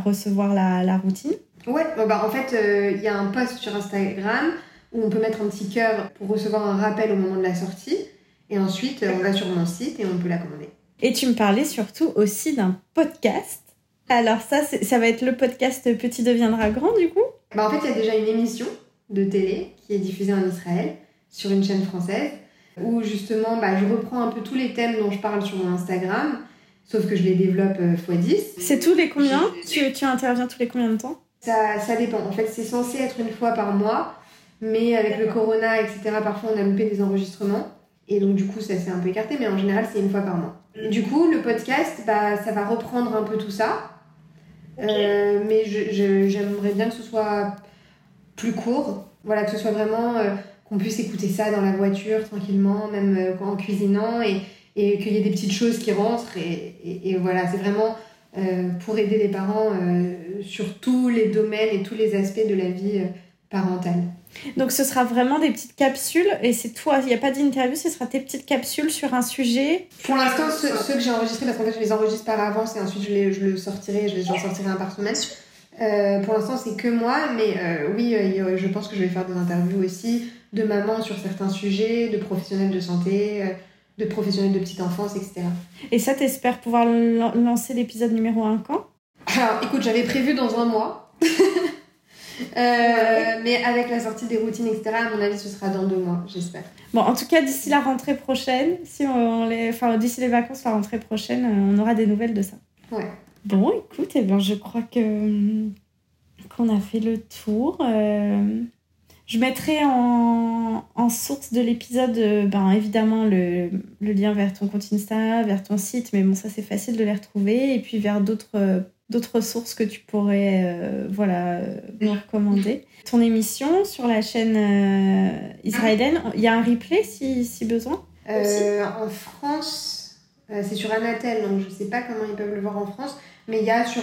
A: recevoir la, la routine.
B: Ouais, bah, en fait, euh, il y a un post sur Instagram où on peut mettre un petit cœur pour recevoir un rappel au moment de la sortie. Et ensuite, on va sur mon site et on peut la commander.
A: Et tu me parlais surtout aussi d'un podcast. Alors ça, ça va être le podcast Petit deviendra grand du coup?
B: Bah En fait, il y a déjà une émission de télé qui est diffusée en Israël sur une chaîne française où justement bah, je reprends un peu tous les thèmes dont je parle sur mon Instagram, sauf que je les développe x10. Euh,
A: C'est tous les combien tu, tu interviens tous les combien de temps?
B: Ça, ça dépend. En fait, c'est censé être une fois par mois, mais avec le corona, etc., parfois on a loupé des enregistrements. Et donc, du coup, ça s'est un peu écarté, mais en général, c'est une fois par mois. Du coup, le podcast, bah, ça va reprendre un peu tout ça. Euh, mais j'aimerais bien que ce soit plus court. Voilà, que ce soit vraiment euh, qu'on puisse écouter ça dans la voiture tranquillement, même euh, en cuisinant, et, et qu'il y ait des petites choses qui rentrent. Et, et, et voilà, c'est vraiment euh, pour aider les parents euh, sur tous les domaines et tous les aspects de la vie euh, parentale.
A: Donc ce sera vraiment des petites capsules et c'est toi, il n'y a pas d'interview, ce sera tes petites capsules sur un sujet.
B: Pour l'instant, ceux, que j'ai enregistrés, parce qu'en fait je les enregistre par avance et ensuite je, les, je le sortirai, je j'en sortirai un par semaine. pour l'instant c'est que moi, mais oui, je pense que je vais faire des interviews aussi de mamans sur certains sujets, de professionnels de santé de professionnels de petite enfance, etc.
A: Et ça, t'espères pouvoir lancer l'épisode numéro 1 quand?
B: Alors, écoute, j'avais prévu dans un mois. Euh, mais avec la sortie des routines, etc., à mon avis, ce sera dans deux mois, j'espère.
A: Bon, en tout cas, d'ici la rentrée prochaine, si on les... enfin, d'ici les vacances, la rentrée prochaine, euh, on aura des nouvelles de ça.
B: Ouais.
A: Bon, écoute, eh bien, je crois que qu'on a fait le tour. Euh... Je mettrai en, en source de l'épisode, euh, ben, évidemment, le, le, lien vers ton compte Insta, vers ton site, mais bon, ça c'est facile de les retrouver, et puis vers d'autres euh, d'autres sources que tu pourrais euh, voilà, nous recommander. Ton émission sur la chaîne israélienne, il y a un replay si, si besoin?
B: En France, c'est sur Anatel, donc je sais pas comment ils peuvent le voir en France, mais il y, a sur,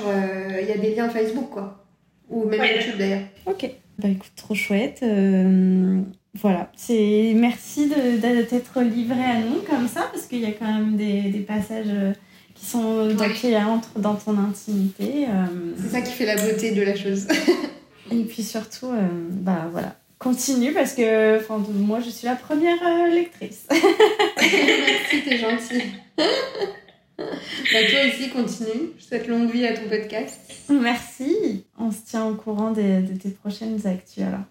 B: il y a des liens Facebook, quoi. Ou même YouTube d'ailleurs.
A: Ok. Bah écoute, trop chouette. Euh, voilà, c'est merci d'être livré à nous comme ça, parce qu'il y a quand même des, des passages euh, qui sont dans, qui entrent dans ton intimité. Euh.
B: C'est ça qui fait la beauté de la chose.
A: Et puis surtout, bah voilà, continue parce que moi je suis la première lectrice.
B: merci, t'es gentille. Bah, toi aussi, continue. Je souhaite longue vie à ton podcast.
A: Merci. On se tient au courant de, de tes prochaines actus alors.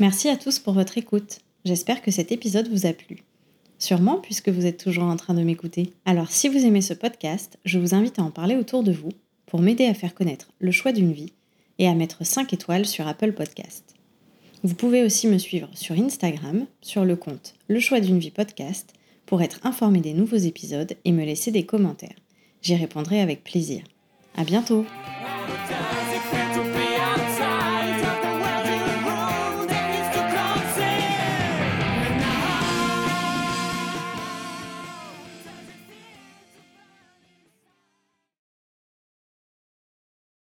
A: Merci à tous pour votre écoute. J'espère que cet épisode vous a plu. Sûrement puisque vous êtes toujours en train de m'écouter. Alors si vous aimez ce podcast, je vous invite à en parler autour de vous pour m'aider à faire connaître le choix d'une vie et à mettre 5 étoiles sur Apple Podcast. Vous pouvez aussi me suivre sur Instagram, sur le compte Le choix d'une vie podcast, pour être informé des nouveaux épisodes et me laisser des commentaires. J'y répondrai avec plaisir. À bientôt!